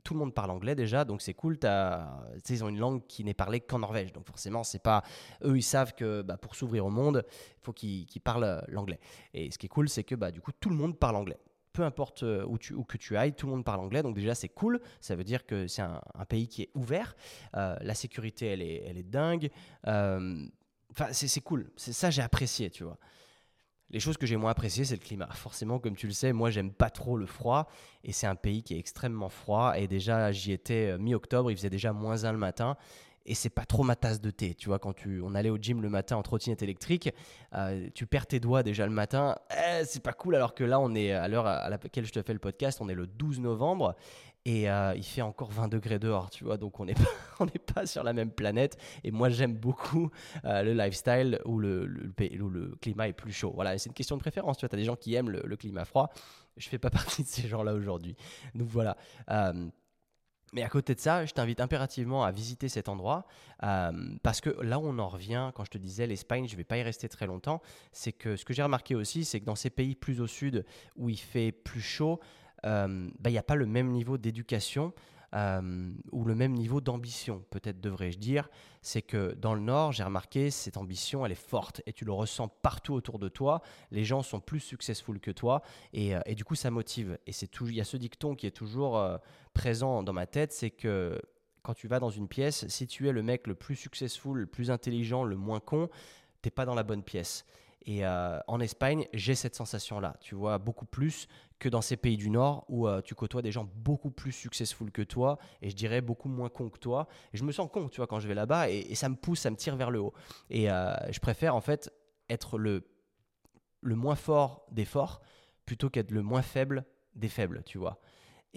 tout le monde parle anglais déjà, donc c'est cool. ils ont une langue qui n'est parlée qu'en Norvège, donc forcément, c'est pas eux, ils savent que bah, pour s'ouvrir au monde, il faut qu'ils parlent euh, l'anglais. Et ce qui est cool, c'est que bah, du coup, tout le monde parle anglais peu importe euh, où, tu, où que tu ailles, tout le monde parle anglais. Donc déjà, c'est cool. Ça veut dire que c'est un, pays qui est ouvert. Euh, la sécurité, elle est, elle est dingue. Enfin, c'est cool. C'est ça, j'ai apprécié, tu vois. Les choses que j'ai moins appréciées, c'est le climat. Forcément, comme tu le sais, moi, j'aime pas trop le froid. Et c'est un pays qui est extrêmement froid. Et déjà, j'y étais euh, mi-octobre, il faisait déjà moins 1 le matin. Et c'est pas trop ma tasse de thé. Tu vois, quand tu, on allait au gym le matin en trottinette électrique, euh, tu perds tes doigts déjà le matin. Eh, c'est pas cool. Alors que là, on est à l'heure à laquelle je te fais le podcast, on est le 12 novembre et euh, il fait encore 20 degrés dehors, tu vois, donc on n'est pas, pas sur la même planète. Et moi, j'aime beaucoup euh, le lifestyle où le, le, le, climat est plus chaud. Voilà, c'est une question de préférence, tu vois, tu as des gens qui aiment le, climat froid. Je fais pas partie de ces gens-là aujourd'hui. Donc voilà. Euh, mais à côté de ça, je t'invite impérativement à visiter cet endroit parce que là où on en revient, quand je te disais l'Espagne, je ne vais pas y rester très longtemps, c'est que ce que j'ai remarqué aussi, c'est que dans ces pays plus au sud où il fait plus chaud, il n'y a pas le même niveau d'éducation euh, ou le même niveau d'ambition, peut-être devrais-je dire. C'est que dans le Nord, j'ai remarqué, cette ambition, elle est forte et tu le ressens partout autour de toi. Les gens sont plus successful que toi et, euh, du coup, ça motive. Et c'est il y a ce dicton qui est toujours présent dans ma tête, c'est que quand tu vas dans une pièce, si tu es le mec le plus successful, le plus intelligent, le moins con, t'es pas dans la bonne pièce. Et en Espagne, j'ai cette sensation-là. Tu vois, beaucoup plus que dans ces pays du Nord où euh, tu côtoies des gens beaucoup plus successful que toi et je dirais beaucoup moins con que toi. Et je me sens con, tu vois, quand je vais là-bas et, ça me pousse, ça me tire vers le haut. Et euh, je préfère en fait être le, le moins fort des forts plutôt qu'être le moins faible des faibles, tu vois.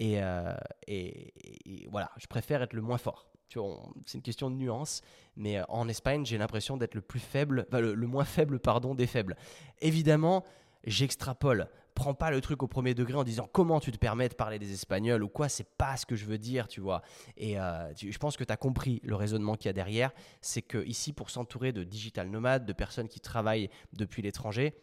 Euh, et, voilà, je préfère être le moins fort. C'est une question de nuance, mais en Espagne, j'ai l'impression d'être le plus faible, le, le moins faible, pardon, des faibles. Évidemment, j'extrapole prends pas le truc au premier degré en disant comment tu te permets de parler des Espagnols ou quoi, c'est pas ce que je veux dire, tu vois. Et euh, je pense que tu as compris le raisonnement qu'il y a derrière. C'est que ici, pour s'entourer de digital nomades, de personnes qui travaillent depuis l'étranger,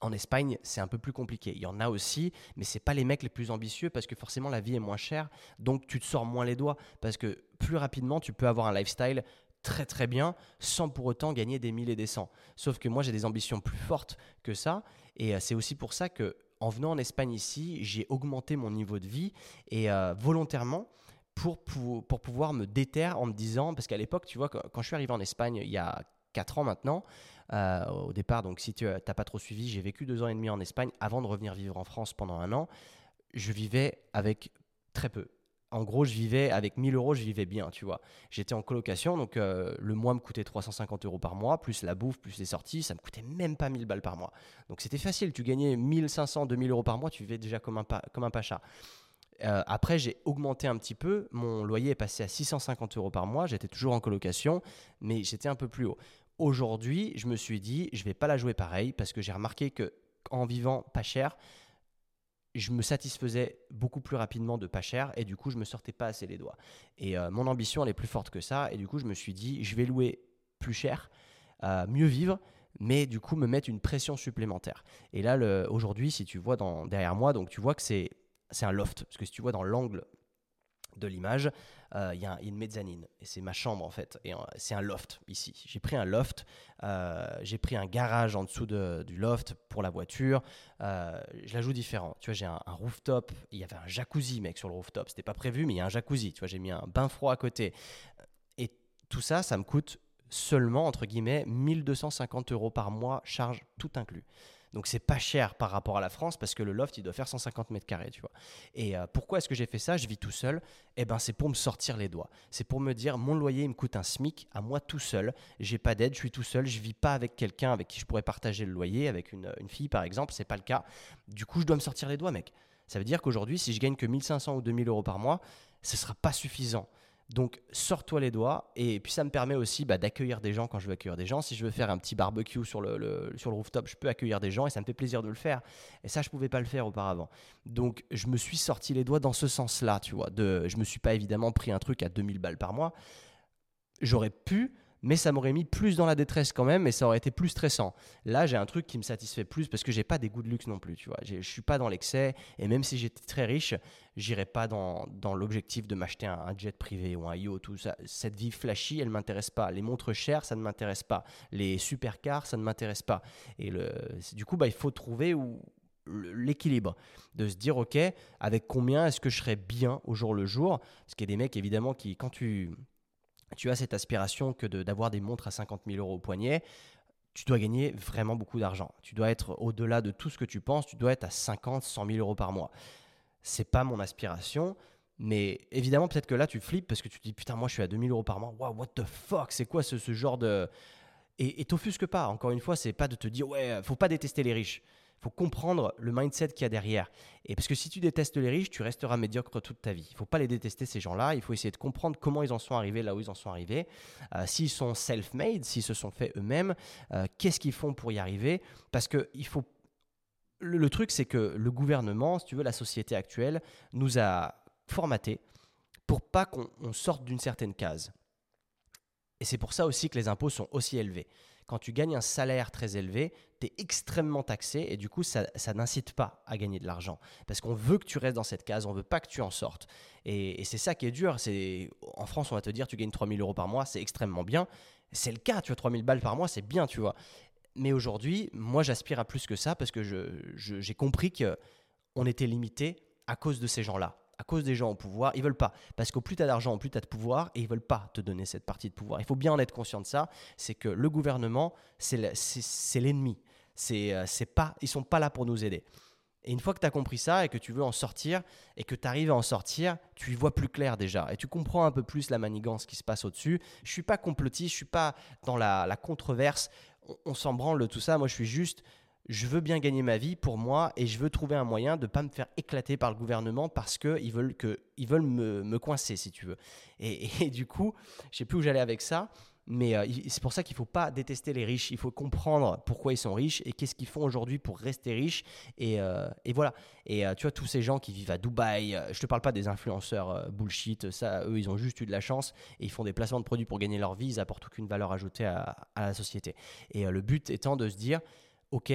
en Espagne, c'est un peu plus compliqué. Il y en a aussi, mais c'est pas les mecs les plus ambitieux parce que forcément la vie est moins chère, donc tu te sors moins les doigts parce que plus rapidement tu peux avoir un lifestyle très très bien sans pour autant gagner des mille et des cents. Sauf que moi j'ai des ambitions plus fortes que ça et euh, c'est aussi pour ça que en venant en Espagne ici, j'ai augmenté mon niveau de vie et euh, volontairement pour, pour, pour, pouvoir me déterrer en me disant, parce qu'à l'époque, tu vois, quand, je suis arrivé en Espagne il y a 4 ans maintenant, euh, au départ, donc si tu n'as pas trop suivi, j'ai vécu deux ans et demi en Espagne avant de revenir vivre en France pendant un an. Je vivais avec très peu en gros, je vivais avec 1000 euros, je vivais bien, tu vois. J'étais en colocation, donc euh, le mois me coûtait 350 euros par mois, plus la bouffe, plus les sorties, ça me coûtait même pas 1000 balles par mois. Donc c'était facile, tu gagnais 1500, 2000 euros par mois, tu vivais déjà comme un, un pacha. Euh, après, j'ai augmenté un petit peu, mon loyer est passé à 650 euros par mois, j'étais toujours en colocation, mais j'étais un peu plus haut. Aujourd'hui, je me suis dit, je vais pas la jouer pareil, parce que j'ai remarqué que en vivant pas cher, je me satisfaisais beaucoup plus rapidement de pas cher et du coup je me sortais pas assez les doigts. Et euh, mon ambition elle est plus forte que ça et du coup je me suis dit je vais louer plus cher, euh, mieux vivre, mais du coup me mettre une pression supplémentaire. Et là aujourd'hui si tu vois derrière moi donc tu vois que c'est c'est un loft parce que si tu vois dans l'angle de l'image, euh, il y, a une mezzanine. Et c'est ma chambre, en fait. Et c'est un loft ici. J'ai pris un loft. j'ai pris un garage en dessous du loft pour la voiture. je la joue différent. Tu vois, j'ai un, un, rooftop. Il y avait un jacuzzi, mec, sur le rooftop. C'était pas prévu, mais il y a un jacuzzi. Tu vois, j'ai mis un bain froid à côté. Et tout ça, ça me coûte seulement, entre guillemets, 1250 euros par mois, charge tout inclus. Donc c'est pas cher par rapport à la France parce que le loft il doit faire 150 mètres carrés, tu vois. Et euh, pourquoi est-ce que j'ai fait ça? Je vis tout seul. Eh ben c'est pour me sortir les doigts. C'est pour me dire mon loyer il me coûte un SMIC à moi tout seul. J'ai pas d'aide, je suis tout seul. Je vis pas avec quelqu'un avec qui je pourrais partager le loyer, avec une, fille par exemple. C'est pas le cas. Du coup je dois me sortir les doigts, mec. Ça veut dire qu'aujourd'hui si je gagne que 1500 ou 2000 euros par mois, ce sera pas suffisant. Donc, sors-toi les doigts. Et puis, ça me permet aussi bah, d'accueillir des gens quand je veux accueillir des gens. Si je veux faire un petit barbecue sur le, sur le rooftop, je peux accueillir des gens et ça me fait plaisir de le faire. Et ça, je ne pouvais pas le faire auparavant. Donc, je me suis sorti les doigts dans ce sens-là, tu vois. De, je me suis pas évidemment pris un truc à 2000 balles par mois. J'aurais pu mais ça m'aurait mis plus dans la détresse quand même et ça aurait été plus stressant. Là, j'ai un truc qui me satisfait plus parce que j'ai pas des goûts de luxe non plus, tu vois. Je suis pas dans l'excès et même si j'étais très riche, j'irais pas dans, dans l'objectif de m'acheter un, jet privé ou un yacht, tout ça. Cette vie flashy, elle m'intéresse pas. Les montres chères, ça ne m'intéresse pas. Les supercars, ça ne m'intéresse pas. Et le, du coup, bah, il faut trouver où, l'équilibre de se dire ok avec combien est-ce que je serais bien au jour le jour? Parce qu'il y a des mecs évidemment qui quand tu tu as cette aspiration que d'avoir des montres à 50 000 euros au poignet, tu dois gagner vraiment beaucoup d'argent. Tu dois être au-delà de tout ce que tu penses, tu dois être à 50, 100 000 euros par mois. C'est pas mon aspiration, mais évidemment, peut-être que là, tu flippes parce que tu te dis putain, moi je suis à 2000 euros par mois. Wow, what the fuck, c'est quoi ce, ce, genre de. Et t'offusque pas, encore une fois, c'est pas de te dire ouais, faut pas détester les riches faut comprendre le mindset qu'il y a derrière. Et parce que si tu détestes les riches, tu resteras médiocre toute ta vie. Il faut pas les détester ces gens-là. Il faut essayer de comprendre comment ils en sont arrivés là où ils en sont arrivés. Euh, s'ils sont self-made, s'ils se sont faits eux-mêmes, euh, qu'est-ce qu'ils font pour y arriver? Parce que il faut. Le, truc, c'est que le gouvernement, si tu veux, la société actuelle, nous a formatés pour pas qu'on sorte d'une certaine case. Et c'est pour ça aussi que les impôts sont aussi élevés quand tu gagnes un salaire très élevé, tu es extrêmement taxé et du coup, ça, n'incite pas à gagner de l'argent. Parce qu'on veut que tu restes dans cette case, on veut pas que tu en sortes. Et, c'est ça qui est dur. C'est En France, on va te dire, tu gagnes 3000 euros par mois, c'est extrêmement bien. C'est le cas, tu as 3000 balles par mois, c'est bien, tu vois. Mais aujourd'hui, moi, j'aspire à plus que ça parce que j'ai compris qu'on était limité à cause de ces gens-là à cause des gens au pouvoir, ils veulent pas. Parce qu'au plus tu as d'argent, plus tu as de pouvoir, et ils veulent pas te donner cette partie de pouvoir. Il faut bien en être conscient de ça, c'est que le gouvernement, c'est l'ennemi. Euh, c'est pas, ils sont pas là pour nous aider. Et une fois que tu as compris ça et que tu veux en sortir et que tu arrives à en sortir, tu y vois plus clair déjà et tu comprends un peu plus la manigance qui se passe au-dessus. Je suis pas complotiste, je suis pas dans la, controverse, on, on s'en branle tout ça. Moi, je suis juste je veux bien gagner ma vie pour moi et je veux trouver un moyen de ne pas me faire éclater par le gouvernement parce qu'ils veulent, que, ils veulent me, me, coincer, si tu veux. Et, du coup, je sais plus où j'allais avec ça, mais euh, c'est pour ça qu'il ne faut pas détester les riches. Il faut comprendre pourquoi ils sont riches et qu'est-ce qu'ils font aujourd'hui pour rester riches. Et, euh, et voilà. Et euh, tu vois, tous ces gens qui vivent à Dubaï, je te parle pas des influenceurs bullshit, ça, eux, ils ont juste eu de la chance et ils font des placements de produits pour gagner leur vie, ils n'apportent aucune valeur ajoutée à la société. Et le but étant de se dire, ok,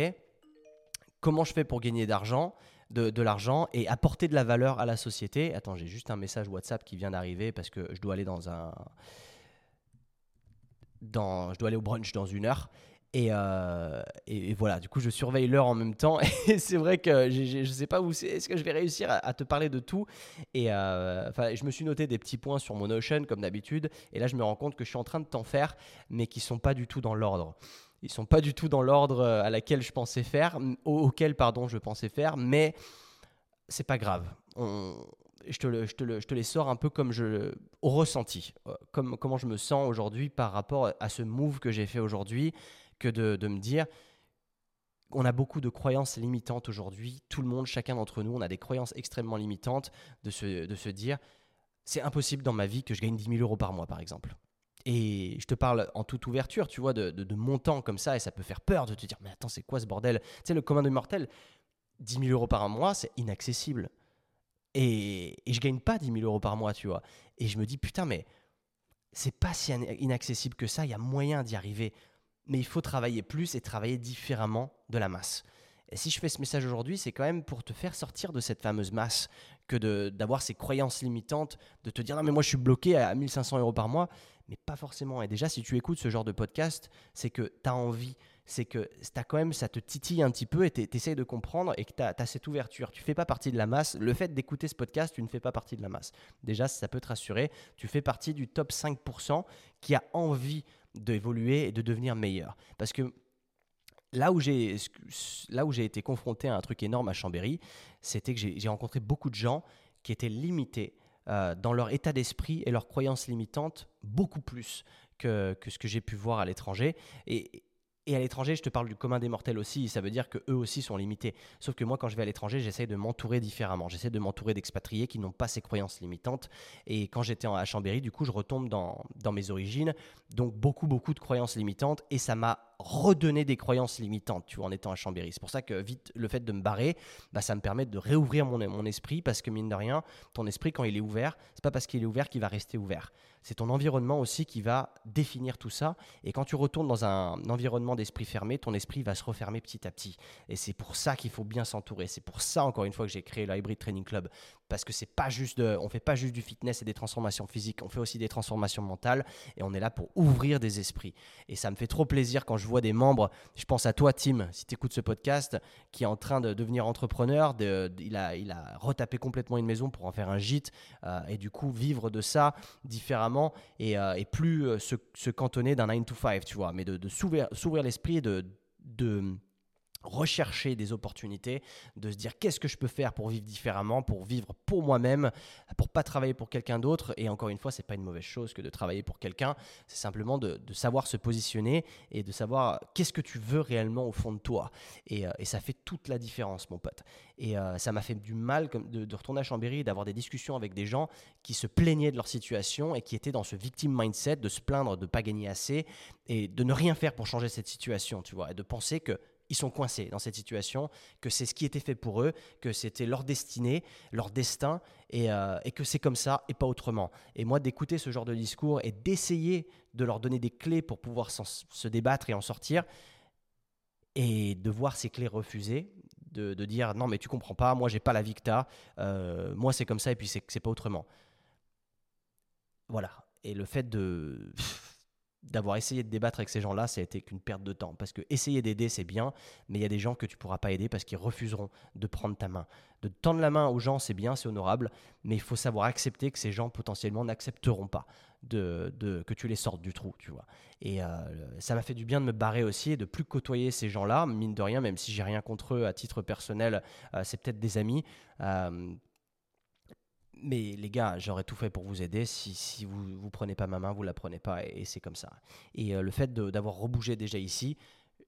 comment je fais pour gagner de, l'argent et apporter de la valeur à la société? Attends, j'ai juste un message WhatsApp qui vient d'arriver parce que je dois aller dans un, je dois aller au brunch dans une heure. Et, euh, et, voilà, du coup, je surveille l'heure en même temps. Et c'est vrai que je ne sais pas où c'est. Est-ce que je vais réussir à, te parler de tout? Et euh, je me suis noté des petits points sur mon Notion, comme d'habitude. Et là, je me rends compte que je suis en train de t'en faire, mais qui sont pas du tout dans l'ordre. Ils sont pas du tout dans l'ordre euh, à laquelle je pensais faire, auquel pardon je pensais faire, mais c'est pas grave. je, te les sors un peu comme je au ressenti, euh, comme comment je me sens aujourd'hui par rapport à ce move que j'ai fait aujourd'hui, que de, de me dire on a beaucoup de croyances limitantes aujourd'hui. Tout le monde, chacun d'entre nous, on a des croyances extrêmement limitantes de se, de se dire c'est impossible dans ma vie que je gagne 10 000 euros par mois, par exemple. Et je te parle en toute ouverture, tu vois, de, montants comme ça, et ça peut faire peur de te dire, mais attends, c'est quoi ce bordel? Tu sais, le commun de mortel, 10 000 euros par mois, c'est inaccessible. Et, et je gagne pas 10 000 euros par mois, tu vois. Et je me dis, putain, mais c'est pas si inaccessible que ça, il y a moyen d'y arriver. Mais il faut travailler plus et travailler différemment de la masse. Et si je fais ce message aujourd'hui, c'est quand même pour te faire sortir de cette fameuse masse que d'avoir ces croyances limitantes, de te dire non mais moi je suis bloqué à 1500 euros par mois, mais pas forcément. Et déjà, si tu écoutes ce genre de podcast, c'est que tu as envie, c'est que as quand même, ça te titille un petit peu et tu essayes de comprendre et que tu as, cette ouverture. Tu fais pas partie de la masse. Le fait d'écouter ce podcast, tu ne fais pas partie de la masse. Déjà, ça peut te rassurer. Tu fais partie du top 5% qui a envie d'évoluer et de devenir meilleur. Parce que là où j'ai là où j'ai été confronté à un truc énorme à Chambéry, c'était que j'ai rencontré beaucoup de gens qui étaient limités euh, dans leur état d'esprit et leurs croyances limitantes beaucoup plus que, que ce que j'ai pu voir à l'étranger. Et, et à l'étranger, je te parle du commun des mortels aussi, ça veut dire que eux aussi sont limités. Sauf que moi, quand je vais à l'étranger, j'essaie de m'entourer différemment. J'essaie de m'entourer d'expatriés qui n'ont pas ces croyances limitantes. Et quand j'étais à Chambéry, du coup, je retombe dans, dans mes origines. Donc, beaucoup, beaucoup de croyances limitantes. Et ça m'a redonner des croyances limitantes, tu en étant à Chambéry. C'est pour ça que vite, le fait de me barrer, bah, ça me permet de réouvrir mon, mon esprit, parce que mine de rien, ton esprit, quand il est ouvert, c'est pas parce qu'il est ouvert qu'il va rester ouvert. C'est ton environnement aussi qui va définir tout ça. Et quand tu retournes dans un environnement d'esprit fermé, ton esprit va se refermer petit à petit. Et c'est pour ça qu'il faut bien s'entourer. C'est pour ça, encore une fois, que j'ai créé le Hybrid Training Club parce que c'est pas juste de, on fait pas juste du fitness et des transformations physiques, on fait aussi des transformations mentales et on est là pour ouvrir des esprits. Et ça me fait trop plaisir quand je vois des membres, je pense à toi Tim, si tu écoutes ce podcast, qui est en train de devenir entrepreneur, de, il, a, il a retapé complètement une maison pour en faire un gîte euh, et du coup vivre de ça différemment et, euh, et plus euh, se, se, cantonner d'un 9 to 5, tu vois, mais de, de s'ouvrir l'esprit et de, de rechercher des opportunités, de se dire qu'est-ce que je peux faire pour vivre différemment, pour vivre pour moi-même, pour pas travailler pour quelqu'un d'autre. Et encore une fois, c'est pas une mauvaise chose que de travailler pour quelqu'un. C'est simplement de, savoir se positionner et de savoir qu'est-ce que tu veux réellement au fond de toi. Et, euh, ça fait toute la différence, mon pote. Et euh, ça m'a fait du mal de, retourner à Chambéry, d'avoir des discussions avec des gens qui se plaignaient de leur situation et qui étaient dans ce victim mindset de se plaindre de pas gagner assez et de ne rien faire pour changer cette situation, tu vois, et de penser que ils sont coincés dans cette situation, que c'est ce qui était fait pour eux, que c'était leur destinée, leur destin, euh, et, que c'est comme ça et pas autrement. Et moi, d'écouter ce genre de discours et d'essayer de leur donner des clés pour pouvoir se débattre et en sortir, et de voir ces clés refusées, de, dire non mais tu comprends pas, moi j'ai pas la victa, euh, moi c'est comme ça et puis c'est pas autrement. Voilà. Et le fait de d'avoir essayé de débattre avec ces gens-là, ça a été qu'une perte de temps. Parce que essayer d'aider, c'est bien, mais il y a des gens que tu pourras pas aider parce qu'ils refuseront de prendre ta main. De tendre la main aux gens, c'est bien, c'est honorable, mais il faut savoir accepter que ces gens potentiellement n'accepteront pas de, que tu les sortes du trou, tu vois. Et euh, ça m'a fait du bien de me barrer aussi et de plus côtoyer ces gens-là, mine de rien, même si j'ai rien contre eux à titre personnel, euh, c'est peut-être des amis. Euh, mais les gars, j'aurais tout fait pour vous aider. Si, vous ne prenez pas ma main, vous la prenez pas. Et, c'est comme ça. Et euh, le fait d'avoir rebougé déjà ici,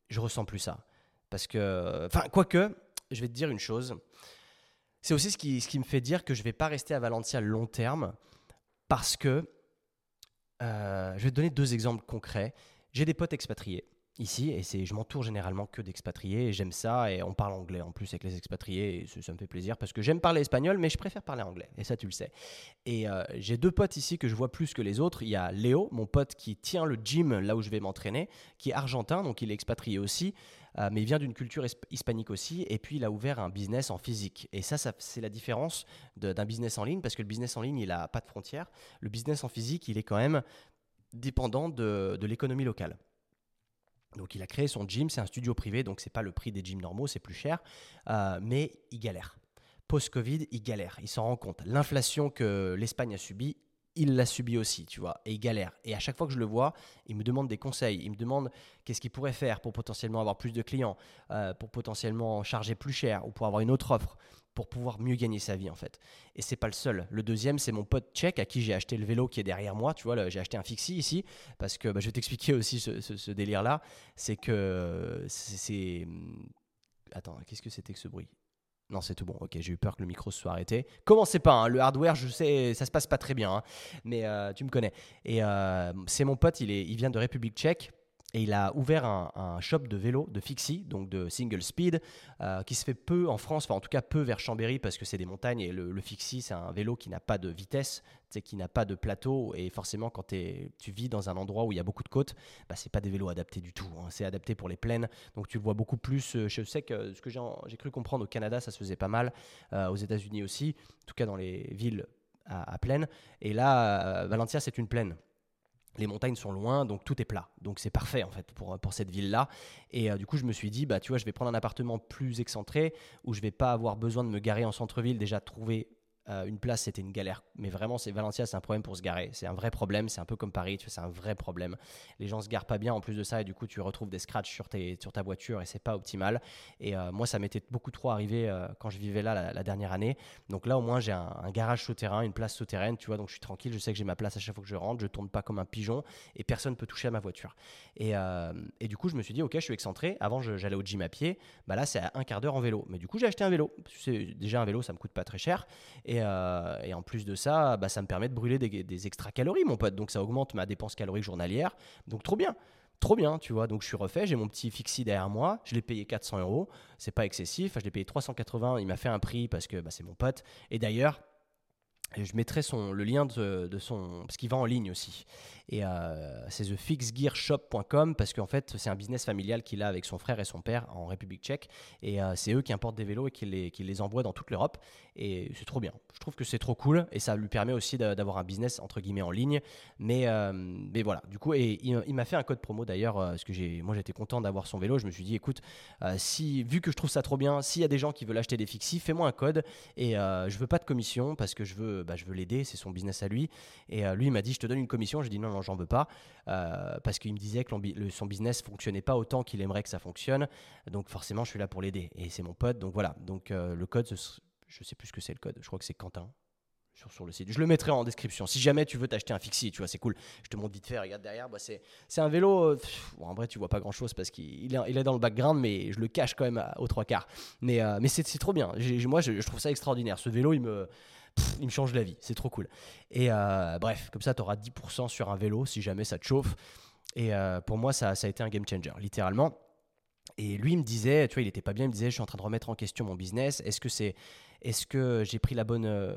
je ressens plus ça. Parce que, enfin, quoique, je vais te dire une chose. C'est aussi ce qui, me fait dire que je vais pas rester à Valencia long terme. Parce que, euh, je vais te donner deux exemples concrets. J'ai des potes expatriés ici et c'est je m'entoure généralement que d'expatriés j'aime ça et on parle anglais en plus avec les expatriés et ça, me fait plaisir parce que j'aime parler espagnol mais je préfère parler anglais et ça tu le sais. Et euh, j'ai deux potes ici que je vois plus que les autres. Il y a Léo mon pote qui tient le gym là où je vais m'entraîner qui est argentin donc il est expatrié aussi euh, mais il vient d'une culture hispanique aussi et puis il a ouvert un business en physique. Et ça, ça c'est la différence d'un business en ligne parce que le business en ligne il a pas de frontières. Le business en physique il est quand même dépendant de l'économie locale donc il a créé son gym, c'est un studio privé, donc c'est pas le prix des gyms normaux, c'est plus cher, euh, mais il galère. Post-Covid, il galère, il s'en rend compte. L'inflation que l'Espagne a subie, il l'a subi aussi, tu vois, et il galère. Et à chaque fois que je le vois, il me demande des conseils, il me demande qu'est-ce qu'il pourrait faire pour potentiellement avoir plus de clients, euh, pour potentiellement charger plus cher ou pour avoir une autre offre pour pouvoir mieux gagner sa vie en fait. Et c'est pas le seul. Le deuxième, c'est mon pote tchèque à qui j'ai acheté le vélo qui est derrière moi. Tu vois, j'ai acheté un fixie ici parce que bah, je vais t'expliquer aussi ce, délire-là. C'est que c'est. Attends, qu'est-ce que c'était que ce bruit? Non, c'est tout bon. Ok, j'ai eu peur que le micro se soit arrêté. Commencez pas, hein. le hardware, je sais, ça se passe pas très bien, hein. mais euh, tu me connais. Et euh, c'est mon pote, il, est, il vient de République tchèque. Et il a ouvert un, shop de vélo, de fixie, donc de single speed, euh, qui se fait peu en France, enfin en tout cas peu vers Chambéry parce que c'est des montagnes et le, fixie c'est un vélo qui n'a pas de vitesse, qui n'a pas de plateau et forcément quand tu vis dans un endroit où il y a beaucoup de côtes, bah, c'est pas des vélos adaptés du tout. Hein. c'est adapté pour les plaines, donc tu le vois beaucoup plus. Euh, je sais que ce que j'ai cru comprendre au Canada, ça se faisait pas mal, euh, aux États-Unis aussi, en tout cas dans les villes à, à plaine. Et là, Valentia c'est une plaine les montagnes sont loin, donc tout est plat. Donc c'est parfait en fait pour, cette ville-là. Et euh, du coup, je me suis dit, bah tu vois, je vais prendre un appartement plus excentré où je vais pas avoir besoin de me garer en centre-ville, déjà trouver euh, une place, c'était une galère. Mais vraiment, c'est Valencia, c'est un problème pour se garer. C'est un vrai problème. C'est un peu comme Paris, tu c'est un vrai problème. Les gens se garent pas bien en plus de ça, et du coup, tu retrouves des scratchs sur, tes, sur ta voiture, et c'est pas optimal. Et euh, moi, ça m'était beaucoup trop arrivé euh, quand je vivais là la, dernière année. Donc là, au moins, j'ai un, garage souterrain, une place souterraine, tu vois. Donc je suis tranquille. Je sais que j'ai ma place à chaque fois que je rentre. Je tourne pas comme un pigeon, et personne peut toucher à ma voiture. Et, et du coup, je me suis dit, ok, je suis excentré. Avant, j'allais au gym à pied. Bah là, c'est à un quart d'heure en vélo. Mais du coup, j'ai acheté un vélo. Déjà un vélo, ça me coûte pas très cher. Et, et en plus de ça, bah, ça me permet de brûler des, extra calories, mon pote. Donc ça augmente ma dépense calorique journalière. Donc trop bien. Trop bien, tu vois. Donc je suis refait, j'ai mon petit fixie derrière moi. Je l'ai payé 400 euros. C'est pas excessif. je l'ai payé 380. Il m'a fait un prix parce que bah, c'est mon pote. Et d'ailleurs, je mettrai le lien de, de son. Parce qu'il va en ligne aussi. Et euh, c'est thefixgearshop.com parce qu'en fait, c'est un business familial qu'il a avec son frère et son père en République tchèque. Et euh, c'est eux qui importent des vélos et qui les, qui envoient dans toute l'Europe. Et c'est trop bien. Je trouve que c'est trop cool. Et ça lui permet aussi d'avoir un business entre guillemets en ligne. Mais, euh, voilà, du coup, il, m'a fait un code promo d'ailleurs. parce que moi, j'étais content d'avoir son vélo. Je me suis dit, écoute, vu que je trouve ça trop bien, s'il y a des gens qui veulent acheter des fixis, fais-moi un code. Et je veux pas de commission parce que je veux, bah, je veux l'aider. C'est son business à lui. Et lui, il m'a dit, je te donne une commission. Je dis, non, non, j'en veux pas, euh, parce qu'il me disait que son business fonctionnait pas autant qu'il aimerait que ça fonctionne. Donc forcément, je suis là pour l'aider. Et c'est mon pote, donc voilà. Donc euh, le code, je sais plus ce que c'est le code. Je crois que c'est Quentin. Sur, le site. Je le mettrai en description. Si jamais tu veux t'acheter un fixie, tu vois, c'est cool. Je te montre vite fait, regarde derrière. Bah, c'est, un vélo. Euh, en vrai, tu vois pas grand chose parce qu'il est, dans le background, mais je le cache quand même aux trois quarts. Mais, c'est, trop bien. moi, je, trouve ça extraordinaire. Ce vélo, il me, il me change la vie, c'est trop cool. Et euh, bref, comme ça, tu auras 10% sur un vélo si jamais ça te chauffe. Et euh, pour moi, ça, a été un game changer, littéralement. Et lui, il me disait, tu vois, il était pas bien, il me disait, je suis en train de remettre en question mon business. Est-ce que c'est, est-ce que j'ai pris la bonne euh,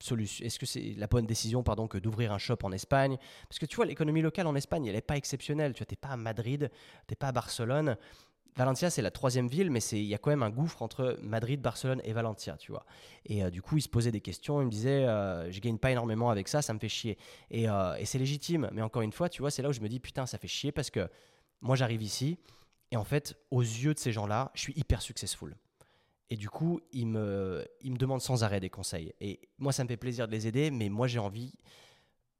solution, est-ce que c'est la bonne décision, pardon, que d'ouvrir un shop en Espagne? Parce que tu vois, l'économie locale en Espagne, elle n'est pas exceptionnelle. Tu vois, t'es pas à Madrid, t'es pas à Barcelone. Valencia, c'est la troisième ville, mais il y a quand même un gouffre entre Madrid, Barcelone et Valencia, tu vois. Et euh, du coup, il se posait des questions, il me disait, euh, je gagne pas énormément avec ça, ça me fait chier. Euh, et, c'est légitime, mais encore une fois, tu vois, c'est là où je me dis, putain, ça fait chier parce que moi, j'arrive ici, et en fait, aux yeux de ces gens-là, je suis hyper successful. Et du coup, ils me, ils me demandent sans arrêt des conseils. Et moi, ça me fait plaisir de les aider, mais moi, j'ai envie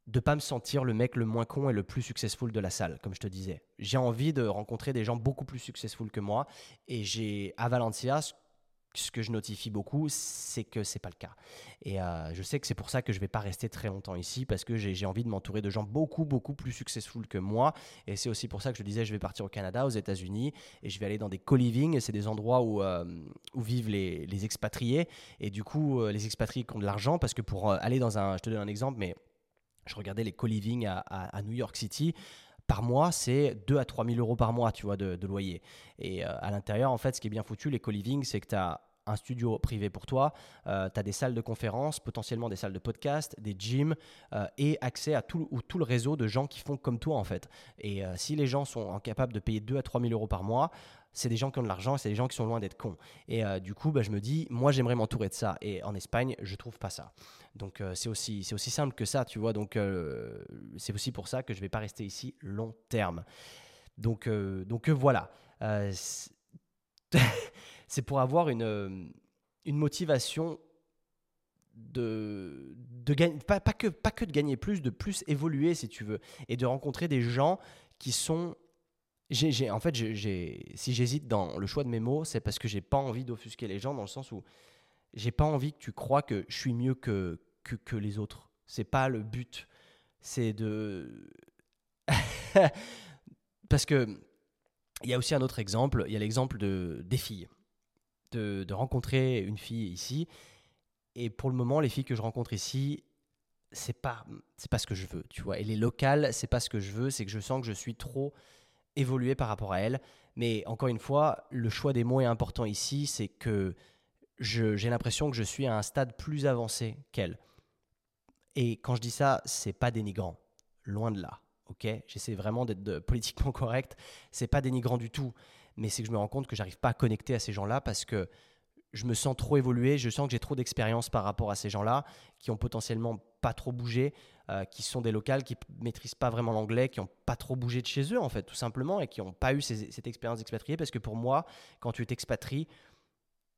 de pas me sentir le mec le moins con et le plus successful de la salle, comme je te disais. J'ai envie de rencontrer des gens beaucoup plus successful que moi. Et j'ai à Valencia, ce que je notifie beaucoup, c'est que c'est pas le cas. Et euh, je sais que c'est pour ça que je vais pas rester très longtemps ici, parce que j'ai envie de m'entourer de gens beaucoup, beaucoup plus successful que moi. Et c'est aussi pour ça que je disais, je vais partir au Canada, aux États-Unis, et je vais aller dans des co-living. C'est des endroits où, euh, où vivent les, les, expatriés. Et du coup, euh, les expatriés qui ont de l'argent, parce que pour aller dans un, je te donne un exemple, mais je regardais les co-living à, New York City par mois, c'est 2 à 3 000 euros par mois, tu vois, de, loyer. Et euh, à l'intérieur, en fait, ce qui est bien foutu, les co-living, c'est que tu as un studio privé pour toi, euh, tu as des salles de conférence, potentiellement des salles de podcast, des gyms euh, et accès à tout, tout, le réseau de gens qui font comme toi en fait. Et si les gens sont capables de payer 2 à 3 000 euros par mois, c'est des gens qui ont de l'argent c'est des gens qui sont loin d'être cons. Et euh, du coup, bah, je me dis, moi, j'aimerais m'entourer de ça. Et en Espagne, je trouve pas ça. Donc, euh, c'est aussi, simple que ça, tu vois. Donc, euh, c'est aussi pour ça que je vais pas rester ici long terme. Donc, voilà. c'est pour avoir une, motivation de, gagner, pas que de gagner plus, de plus évoluer si tu veux, et de rencontrer des gens qui sont en fait, si j'hésite dans le choix de mes mots, c'est parce que j'ai pas envie d'offusquer les gens dans le sens où j'ai pas envie que tu crois que je suis mieux que, que, que les autres. C'est pas le but. C'est de. parce que il y a aussi un autre exemple. Il y a l'exemple de, des filles. De, de, rencontrer une fille ici. Et pour le moment, les filles que je rencontre ici, c'est pas, pas ce que je veux. Tu vois. Et les locales, c'est pas ce que je veux. C'est que je sens que je suis trop évoluer par rapport à elle. Mais encore une fois, le choix des mots est important ici, c'est que j'ai l'impression que je suis à un stade plus avancé qu'elle. Et quand je dis ça, c'est pas dénigrant, loin de là. Ok, j'essaie vraiment d'être politiquement correct. C'est pas dénigrant du tout, mais c'est que je me rends compte que j'arrive pas à connecter à ces gens-là parce que je me sens trop évolué, je sens que j'ai trop d'expérience par rapport à ces gens-là qui ont potentiellement pas trop bougé, euh, qui sont des locales, qui maîtrisent pas vraiment l'anglais, qui ont pas trop bougé de chez eux en fait, tout simplement, et qui n'ont pas eu cette expérience d'expatrié. Parce que pour moi, quand tu t'expatries,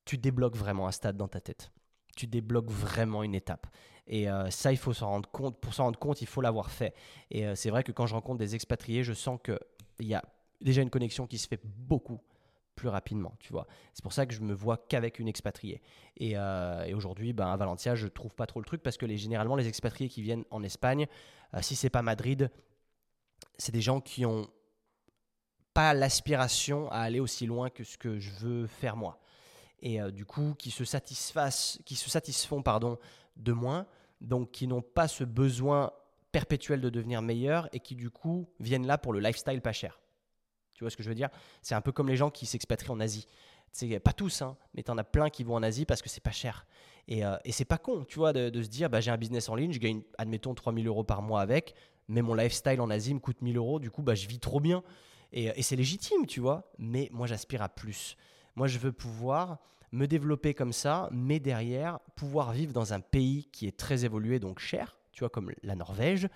tu débloques vraiment un stade dans ta tête. Tu débloques vraiment une étape. Et euh, ça, il faut s'en rendre compte. Pour s'en rendre compte, il faut l'avoir fait. Et euh, c'est vrai que quand je rencontre des expatriés, je sens qu'il y a déjà une connexion qui se fait beaucoup plus rapidement, tu vois. C'est pour ça que je me vois qu'avec une expatriée. Et, euh, aujourd'hui, ben, à Valencia, je trouve pas trop le truc parce que les, généralement, les expatriés qui viennent en Espagne, euh, si c'est pas Madrid, c'est des gens qui ont pas l'aspiration à aller aussi loin que ce que je veux faire moi. Et euh, du coup, qui se satisfassent, qui se satisfont pardon, de moins, donc qui n'ont pas ce besoin perpétuel de devenir meilleur et qui du coup viennent là pour le lifestyle pas cher. Tu vois ce que je veux dire? C'est un peu comme les gens qui s'expatrient en Asie. C'est pas tous, hein, mais tu en as plein qui vont en Asie parce que c'est pas cher. Et, euh, et c'est pas con, tu vois, de, se dire bah, j'ai un business en ligne, je gagne, admettons, 3000 euros par mois avec, mais mon lifestyle en Asie me coûte 1000 euros, du coup, bah, je vis trop bien. Et, et c'est légitime, tu vois, mais moi, j'aspire à plus. Moi, je veux pouvoir me développer comme ça, mais derrière, pouvoir vivre dans un pays qui est très évolué, donc cher, tu vois, comme la Norvège,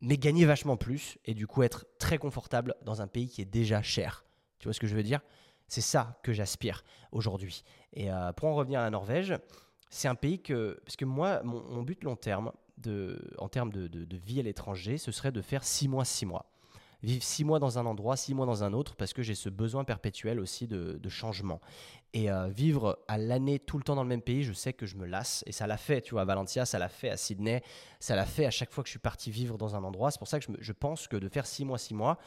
mais gagner vachement plus et du coup être très confortable dans un pays qui est déjà cher. Tu vois ce que je veux dire? C'est ça que j'aspire aujourd'hui. Et euh, pour en revenir à la Norvège, c'est un pays que, parce que moi, mon, but long terme, en termes de, de vie à l'étranger, ce serait de faire 6 mois, 6 mois vivre six mois dans un endroit, six mois dans un autre, parce que j'ai ce besoin perpétuel aussi de, changement. Et euh, vivre à l'année tout le temps dans le même pays, je sais que je me lasse. Et ça l'a fait, tu vois, à Valencia, ça l'a fait à Sydney, ça l'a fait à chaque fois que je suis parti vivre dans un endroit. C'est pour ça que je, pense que de faire six mois, six mois,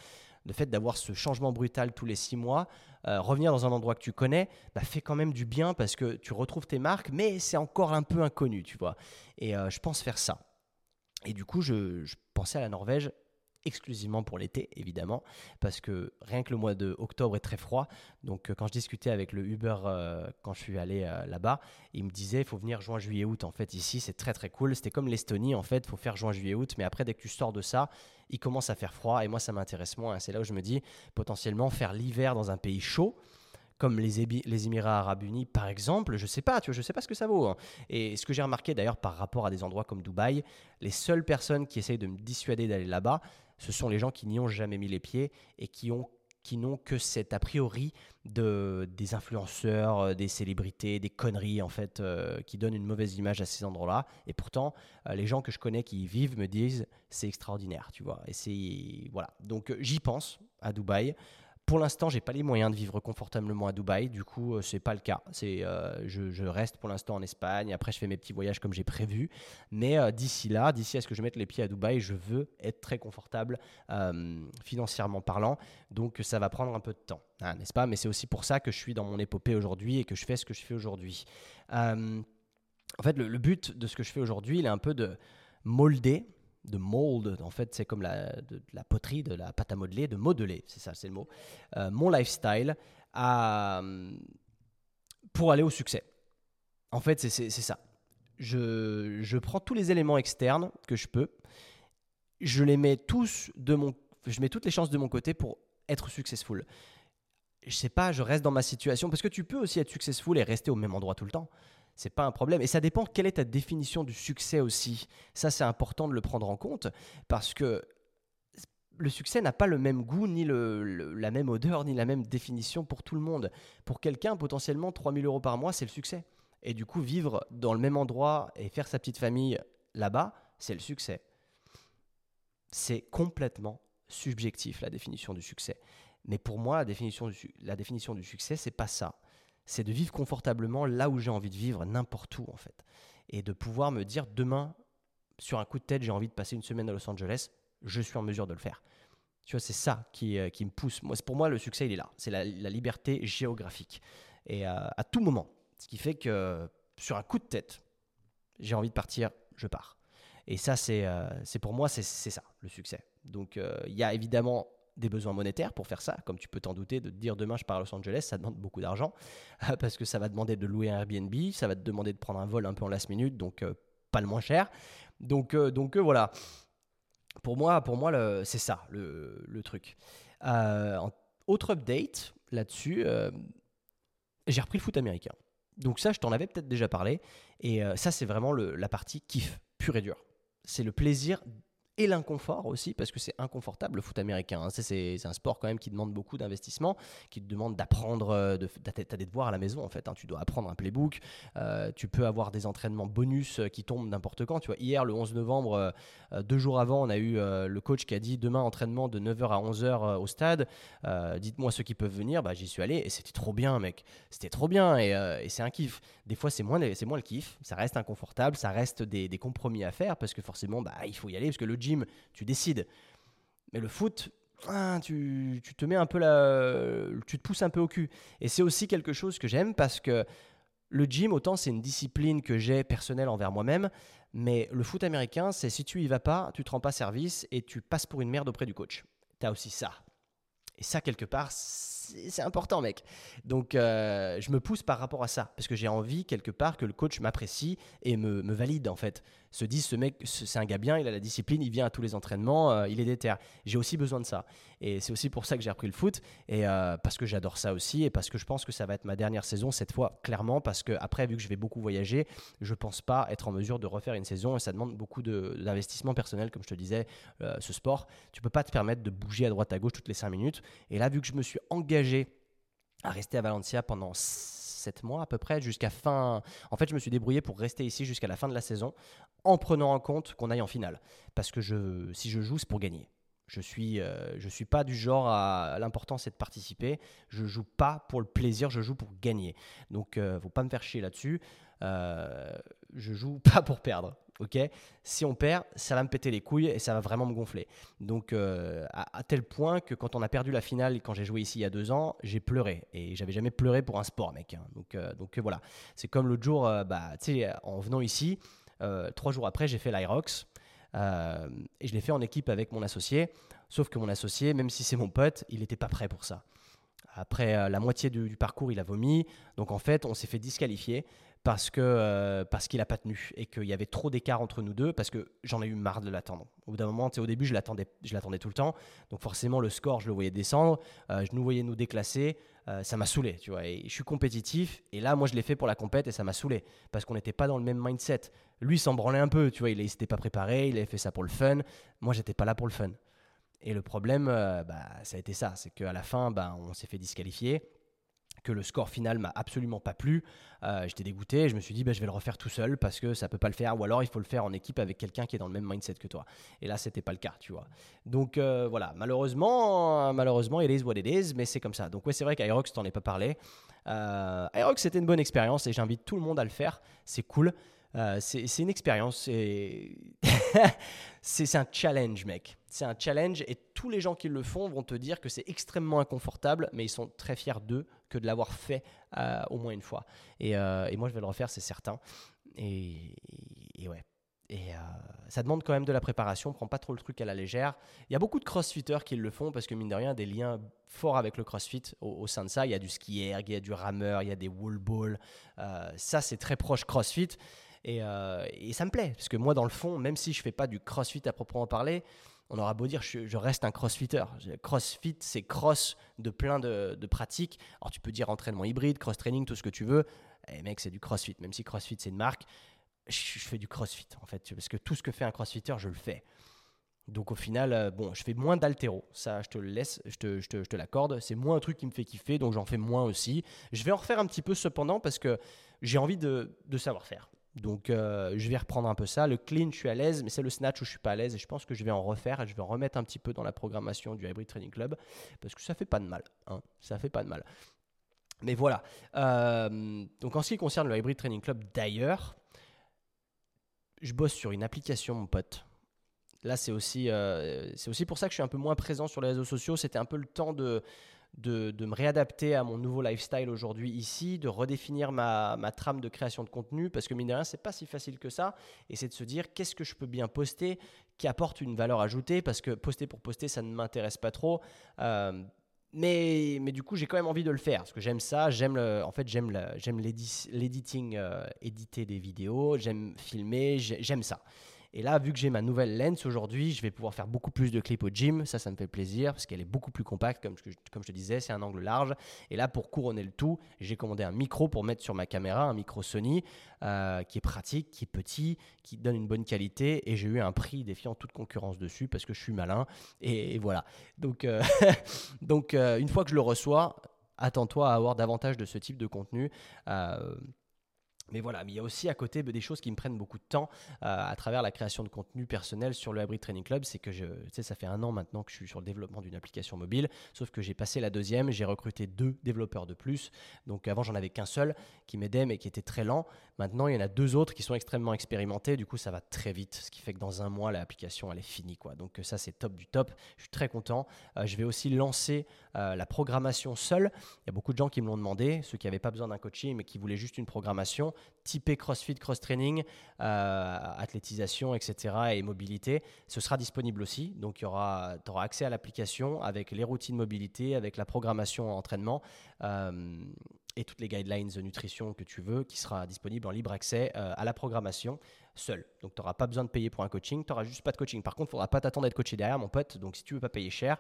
le fait d'avoir ce changement brutal tous les six mois, euh, revenir dans un endroit que tu connais, bah, fait quand même du bien parce que tu retrouves tes marques, mais c'est encore un peu inconnu, tu vois. Et euh, je pense faire ça. Et du coup, je, je pensais à la Norvège exclusivement pour l'été, évidemment, parce que rien que le mois de octobre est très froid. Donc, euh, quand je discutais avec le Uber euh, quand je suis allé euh, là-bas, il me disait il faut venir juin, juillet, août. En fait, ici, c'est très très cool. C'était comme l'Estonie, en fait, il faut faire juin, juillet, août. Mais après, dès que tu sors de ça, il commence à faire froid. Et moi, ça m'intéresse moins. C'est là où je me dis potentiellement faire l'hiver dans un pays chaud comme les, les, Émirats Arabes Unis, par exemple, je sais pas, tu vois, je sais pas ce que ça vaut. Hein. Et ce que j'ai remarqué d'ailleurs par rapport à des endroits comme Dubaï, les seules personnes qui essayent de me dissuader d'aller là-bas, ce sont les gens qui n'y ont jamais mis les pieds et qui ont qui n'ont que cet a priori de, des influenceurs, euh, des célébrités, des conneries en fait, euh, qui donnent une mauvaise image à ces endroits-là. Et pourtant, euh, les gens que je connais qui y vivent me disent c'est extraordinaire, tu vois. Et c'est voilà. Donc j'y pense à Dubaï. Pour l'instant, j'ai pas les moyens de vivre confortablement à Dubaï. Du coup, euh, c'est pas le cas. C'est, euh, je, reste pour l'instant en Espagne. Après, je fais mes petits voyages comme j'ai prévu. Mais euh, d'ici là, d'ici à ce que je mette les pieds à Dubaï, je veux être très confortable financièrement parlant. Donc, ça va prendre un peu de temps, hein, n'est-ce pas? Mais c'est aussi pour ça que je suis dans mon épopée aujourd'hui et que je fais ce que je fais aujourd'hui. en fait, le, le, but de ce que je fais aujourd'hui, il est un peu de molder de mold, en fait c'est comme la, de, la poterie, de la pâte à modeler, de modeler, c'est ça, c'est le mot, euh, mon lifestyle pour aller au succès. En fait, c'est ça. Je, je, prends tous les éléments externes que je peux, je les mets tous de mon, je mets toutes les chances de mon côté pour être successful. Je sais pas, je reste dans ma situation parce que tu peux aussi être successful et rester au même endroit tout le temps c'est pas un problème. Et ça dépend quelle est ta définition du succès aussi. Ça, c'est important de le prendre en compte parce que le succès n'a pas le même goût, ni la même odeur, ni la même définition pour tout le monde. Pour quelqu'un, potentiellement, 3000 euros par mois, c'est le succès. Et du coup, vivre dans le même endroit et faire sa petite famille là-bas, c'est le succès. C'est complètement subjectif, la définition du succès. Mais pour moi, la définition du, la définition du succès, c'est pas ça c'est de vivre confortablement là où j'ai envie de vivre, n'importe où en fait. Et de pouvoir me dire demain, sur un coup de tête, j'ai envie de passer une semaine à Los Angeles, je suis en mesure de le faire. Tu vois, c'est ça qui, euh, qui me pousse. Moi, pour moi, le succès, il est là. C'est la, liberté géographique. Et euh, à tout moment. Ce qui fait que sur un coup de tête, j'ai envie de partir, je pars. Et ça, c'est euh, pour moi, c'est ça, le succès. Donc, il y a évidemment des besoins monétaires pour faire ça, comme tu peux t'en douter, de te dire demain je pars à Los Angeles, ça demande beaucoup d'argent, parce que ça va demander de louer un Airbnb, ça va te demander de prendre un vol un peu en last minute, donc euh, pas le moins cher. Donc, euh, donc voilà. Pour moi, pour moi c'est ça le, le truc. autre update là-dessus, j'ai repris le foot américain. Donc ça, je t'en avais peut-être déjà parlé. Et ça, c'est vraiment la partie kiff, pur et dur. C'est le plaisir et l'inconfort aussi, parce que c'est inconfortable le foot américain. Hein. C'est un sport quand même qui demande beaucoup d'investissement, qui te demande d'apprendre, euh, de, as des devoirs à la maison en fait. Hein. Tu dois apprendre un playbook, euh, tu peux avoir des entraînements bonus euh, qui tombent n'importe quand. Tu vois, hier, le 11 novembre, deux jours avant, on a eu le coach qui a dit demain entraînement de 9h à 11h au stade. Dites-moi ceux qui peuvent venir. Bah, J'y suis allé et c'était trop bien, mec. C'était trop bien et, c'est un kiff. Des fois, c'est moins, moins le kiff. Ça reste inconfortable, ça reste des, des compromis à faire parce que forcément, bah, il faut y aller parce que le gym, tu décides. Mais le foot, ah, tu, te mets un peu la, tu te pousses un peu au cul. Et c'est aussi quelque chose que j'aime parce que le gym, autant c'est une discipline que j'ai personnelle envers moi-même, mais le foot américain, c'est si tu y vas pas, tu te rends pas service et tu passes pour une merde auprès du coach. Tu as aussi ça. Et ça, quelque part, c'est important, mec. Donc, euh, je me pousse par rapport à ça, parce que j'ai envie, quelque part, que le coach m'apprécie et me, valide, en fait. Se dise, ce mec, c'est un gars bien, il a la discipline, il vient à tous les entraînements, euh, il est déter. J'ai aussi besoin de ça. Et c'est aussi pour ça que j'ai repris le foot, et euh, parce que j'adore ça aussi, et parce que je pense que ça va être ma dernière saison cette fois, clairement, parce que après, vu que je vais beaucoup voyager, je pense pas être en mesure de refaire une saison, et ça demande beaucoup d'investissement personnel, comme je te disais, ce sport. Tu peux pas te permettre de bouger à droite à gauche toutes les 5 minutes. Et là, vu que je me suis engagé à rester à Valencia pendant 7 mois à peu près, jusqu'à fin. En fait, je me suis débrouillé pour rester ici jusqu'à la fin de la saison, en prenant en compte qu'on aille en finale. Parce que je, si je joue, c'est pour gagner. Je suis, euh, suis pas du genre à l'important c'est de participer. Je joue pas pour le plaisir, je joue pour gagner. Donc, ne euh, faut pas me faire chier là-dessus. Euh, je joue pas pour perdre ok? Si on perd, ça va me péter les couilles et ça va vraiment me gonfler. Donc, euh, à, tel point que quand on a perdu la finale, quand j'ai joué ici il y a deux ans, j'ai pleuré. Et j'avais jamais pleuré pour un sport, mec. Hein. Donc, euh, donc voilà. C'est comme l'autre jour, euh, bah, en venant ici, trois jours après, j'ai fait l'Irox. et je l'ai fait en équipe avec mon associé. Sauf que mon associé, même si c'est mon pote, il n'était pas prêt pour ça. Après la moitié du, parcours, il a vomi. Donc en fait, on s'est fait disqualifier parce que euh, parce qu'il a pas tenu et qu'il y avait trop d'écart entre nous deux parce que j'en ai eu marre de l'attendre. Au bout d'un moment, au début, je l'attendais, je l'attendais tout le temps. Donc forcément, le score, je le voyais descendre, euh, je nous voyais nous déclasser. Euh, ça m'a saoulé, tu vois. Et je suis compétitif et là, moi, je l'ai fait pour la compète et ça m'a saoulé parce qu'on n'était pas dans le même mindset. Lui s'en branlait un peu, tu vois. Il s'était pas préparé, il avait fait ça pour le fun. Moi, j'étais pas là pour le fun. Et le problème, bah, ça a été ça, c'est qu'à la fin, bah, on s'est fait disqualifier que le score final m'a absolument pas plu. Euh, j'étais dégoûté. Je me suis dit, bah, je vais le refaire tout seul parce que ça peut pas le faire. Ou alors, il faut le faire en équipe avec quelqu'un qui est dans le même mindset que toi. Et là, c'était pas le cas, tu vois. Donc euh, voilà, malheureusement, malheureusement, it is what it is, mais c'est comme ça. Donc ouais, c'est vrai qu'Aerox, t'en ai pas parlé. Euh, Aerox, c'était une bonne expérience et j'invite tout le monde à le faire. C'est cool. Euh, c'est une expérience. c'est un challenge, mec. C'est un challenge et tous les gens qui le font vont te dire que c'est extrêmement inconfortable, mais ils sont très fiers d'eux que de l'avoir fait euh, au moins une fois. Euh, et, moi, je vais le refaire, c'est certain. Et, ouais. Et ça demande quand même de la préparation, on prend pas trop le truc à la légère. Il y a beaucoup de crossfitters qui le font parce que mine de rien, des liens forts avec le crossfit au, sein de ça. Il y a du skier, il y a du rameur, il y a des wall balls. ça, c'est très proche crossfit. Euh, et, ça me plaît, parce que moi, dans le fond, même si je fais pas du crossfit à proprement parler, on aura beau dire, je, reste un crossfitter. Crossfit, c'est cross de plein de, pratiques. Alors, tu peux dire entraînement hybride, cross-training, tout ce que tu veux. Et eh, mec, c'est du crossfit. Même si crossfit, c'est une marque, je, fais du crossfit, en fait. Parce que tout ce que fait un crossfitter, je le fais. Donc au final, euh, bon, je fais moins d'altéro, ça je te le laisse, je te, je te, je te l'accorde. C'est moins un truc qui me fait kiffer, donc j'en fais moins aussi. Je vais en refaire un petit peu cependant parce que j'ai envie de, de savoir faire. Donc euh, je vais reprendre un peu ça. Le clean, je suis à l'aise, mais c'est le snatch où je suis pas à l'aise et je pense que je vais en refaire et je vais en remettre un petit peu dans la programmation du Hybrid Training Club parce que ça fait pas de mal. Hein. Ça fait pas de mal. Mais voilà. Euh, donc en ce qui concerne le Hybrid Training Club d'ailleurs, je bosse sur une application, mon pote. Là, c'est aussi, euh, c'est aussi pour ça que je suis un peu moins présent sur les réseaux sociaux. C'était un peu le temps de, de, me réadapter à mon nouveau lifestyle aujourd'hui ici, de redéfinir ma, trame de création de contenu, parce que mine de rien, c'est pas si facile que ça, et c'est de se dire qu'est-ce que je peux bien poster qui apporte une valeur ajoutée, parce que poster pour poster, ça ne m'intéresse pas trop. Euh, mais, mais du coup, j'ai quand même envie de le faire parce que j'aime ça. J'aime en fait, j'aime l'editing, euh, éditer des vidéos. J'aime filmer. J'aime ça. Et là, vu que j'ai ma nouvelle lens aujourd'hui, je vais pouvoir faire beaucoup plus de clips au gym. Ça, ça me fait plaisir parce qu'elle est beaucoup plus compacte, comme, je te disais, c'est un angle large. Et là, pour couronner le tout, j'ai commandé un micro pour mettre sur ma caméra, un micro Sony euh, qui est pratique, qui est petit, qui donne une bonne qualité. Et j'ai eu un prix défiant toute concurrence dessus parce que je suis malin. Et, voilà. Donc, euh, donc euh, une fois que je le reçois, attends-toi à avoir davantage de ce type de contenu. Mais voilà, mais il y a aussi à côté des choses qui me prennent beaucoup de temps euh, à travers la création de contenu personnel sur le Hybrid Training Club. C'est que je, tu sais, ça fait un an maintenant que je suis sur le développement d'une application mobile, sauf que j'ai passé la deuxième, j'ai recruté deux développeurs de plus. Donc avant, j'en avais qu'un seul qui m'aidait, mais qui était très lent. Maintenant, il y en a deux autres qui sont extrêmement expérimentés. Du coup, ça va très vite, ce qui fait que dans un mois, l'application, elle est finie. Donc ça, c'est top du top. Je suis très content. Euh, je vais aussi lancer euh, la programmation seule. Il y a beaucoup de gens qui me l'ont demandé, ceux qui n'avaient pas besoin d'un coaching, mais qui voulaient juste une programmation typé CrossFit, cross-training, euh, athlétisation, etc. et mobilité. Ce sera disponible aussi. Donc, tu auras, auras accès à l'application avec les routines mobilité, avec la programmation entraînement euh, et toutes les guidelines de nutrition que tu veux qui sera disponible en libre accès euh, à la programmation seul. Donc, tu n'auras pas besoin de payer pour un coaching. Tu n'auras juste pas de coaching. Par contre, il ne faudra pas t'attendre d'être coaché derrière, mon pote. Donc, si tu veux pas payer cher,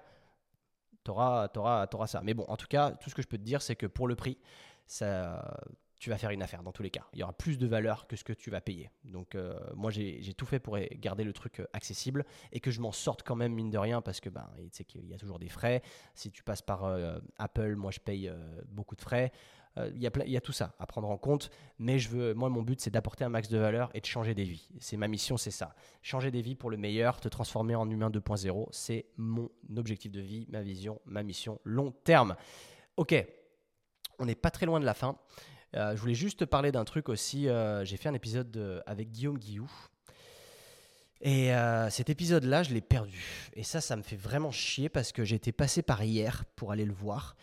tu auras, auras, auras, ça. Mais bon, en tout cas, tout ce que je peux te dire, c'est que pour le prix, ça tu vas faire une affaire dans tous les cas. Il y aura plus de valeur que ce que tu vas payer. Donc euh, moi j'ai tout fait pour garder le truc euh, accessible et que je m'en sorte quand même mine de rien parce que ben, qu'il y a toujours des frais. Si tu passes par euh, Apple, moi je paye beaucoup de frais. Il y, a il y, a tout ça à prendre en compte, mais je veux, moi mon but c'est d'apporter un max de valeur et de changer des vies. C'est ma mission, c'est ça. Changer des vies pour le meilleur, te transformer en humain 2.0, c'est mon objectif de vie, ma vision, ma mission long terme. Ok, on n'est pas très loin de la fin. Euh, je voulais juste te parler d'un truc aussi. Euh, j'ai fait un épisode avec Guillaume Guillou. Et euh, cet épisode-là, je l'ai perdu. Et ça, ça me fait vraiment chier parce que j'étais passé par hier pour aller le voir.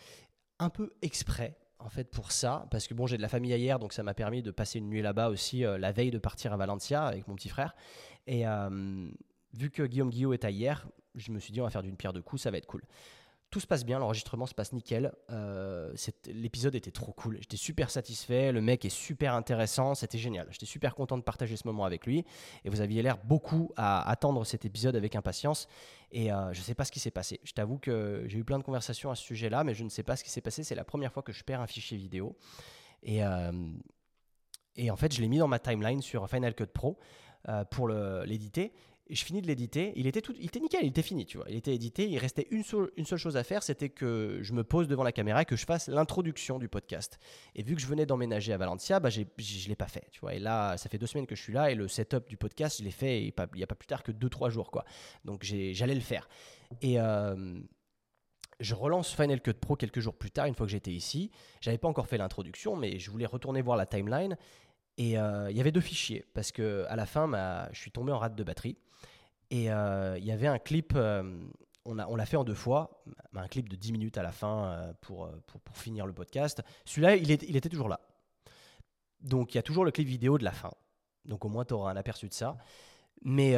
Un peu exprès, en fait, pour ça. Parce que bon, j'ai de la famille hier, donc ça m'a permis de passer une nuit là-bas aussi, la veille de partir à Valencia avec mon petit frère. Et vu que Guillaume Guillaume est à hier, je me suis dit, on va faire d'une pierre deux coups, ça va être cool. Tout se passe bien, l'enregistrement se passe nickel. Euh, l'épisode était trop cool. J'étais super satisfait. Le mec est super intéressant. C'était génial. J'étais super content de partager ce moment avec lui. Et vous aviez l'air beaucoup à attendre cet épisode avec impatience. Et euh, je ne sais pas ce qui s'est passé. Je t'avoue que j'ai eu plein de conversations à ce sujet-là, mais je ne sais pas ce qui s'est passé. C'est la première fois que je perds un fichier vidéo. Et, euh, et en fait, je l'ai mis dans ma timeline sur Final Cut Pro pour l'éditer je finis de l'éditer. Il était tout, il était nickel, il était fini, tu vois. Il était édité. Il restait une, seule, chose à faire, c'était que je me pose devant la caméra et que je fasse l'introduction du podcast. Et vu que je venais d'emménager à Valencia, bah, je ne l'ai pas fait, tu vois. Et là, ça fait deux semaines que je suis là et le setup du podcast, je l'ai fait il n'y a pas plus tard que deux, trois jours, quoi. Donc j'allais le faire. Et euh, je relance Final Cut Pro quelques jours plus tard, une fois que j'étais ici. J'avais pas encore fait l'introduction, mais je voulais retourner voir la timeline. Et euh, il y avait deux fichiers parce que à la fin, je suis tombé en rate de batterie. Et euh, il y avait un clip, euh, on, l'a fait en deux fois, un clip de 10 minutes à la fin pour, pour, finir le podcast. Celui-là, il, il était toujours là. Donc il y a toujours le clip vidéo de la fin. Donc au moins, tu auras un aperçu de ça. Mais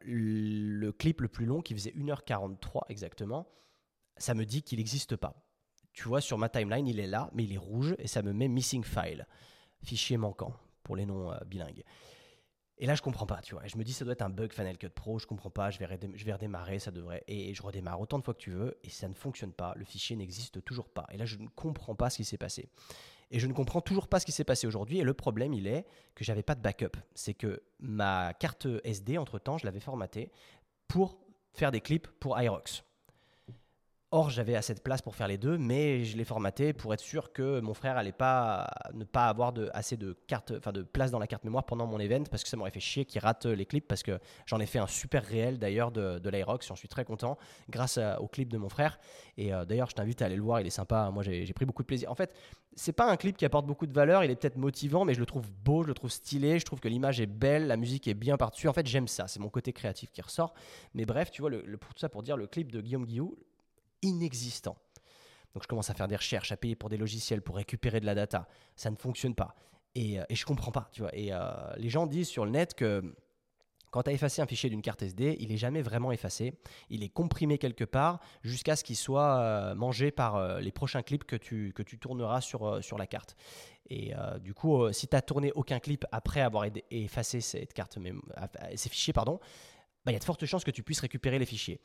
le clip le plus long, qui faisait 1h43 exactement, ça me dit qu'il n'existe pas. Tu vois, sur ma timeline, il est là, mais il est rouge et ça me met missing file, fichier manquant pour les noms euh, bilingues. Et là, je comprends pas, tu vois. je me dis, ça doit être un bug Final Cut Pro, je comprends pas, je vais, je vais redémarrer, ça devrait. Et je redémarre autant de fois que tu veux, et ça ne fonctionne pas. Le fichier n'existe toujours pas. Et là, je ne comprends pas ce qui s'est passé. Et je ne comprends toujours pas ce qui s'est passé aujourd'hui. Et le problème, il est que j'avais pas de backup. C'est que ma carte SD, entre-temps, je l'avais formatée pour faire des clips pour Irox. Or, j'avais assez de place pour faire les deux, mais je l'ai formaté pour être sûr que mon frère allait pas ne pas avoir de, assez de carte, enfin de place dans la carte mémoire pendant mon event, parce que ça m'aurait fait chier qu'il rate les clips, parce que j'en ai fait un super réel d'ailleurs de, de l'Aerox, j'en suis très content, grâce au clip de mon frère. Et euh, d'ailleurs, je t'invite à aller le voir, il est sympa. Moi, j'ai pris beaucoup de plaisir. En fait, c'est pas un clip qui apporte beaucoup de valeur, il est peut-être motivant, mais je le trouve beau, je le trouve stylé, je trouve que l'image est belle, la musique est bien par-dessus. En fait, j'aime ça, c'est mon côté créatif qui ressort. Mais bref, tu vois, pour tout ça pour dire, le clip de Guillaume Guillou, inexistant. Donc je commence à faire des recherches, à payer pour des logiciels pour récupérer de la data. Ça ne fonctionne pas. Et, euh, et je comprends pas, tu vois. Et euh, les gens disent sur le net que quand tu as effacé un fichier d'une carte SD, il n'est jamais vraiment effacé. Il est comprimé quelque part jusqu'à ce qu'il soit euh, mangé par les prochains clips que tu, que tu tourneras sur, sur la carte. Et du coup, si tu n'as tourné aucun clip après avoir effacé cette carte, ces fichiers, pardon, bah, il y a de fortes chances que tu puisses récupérer les fichiers.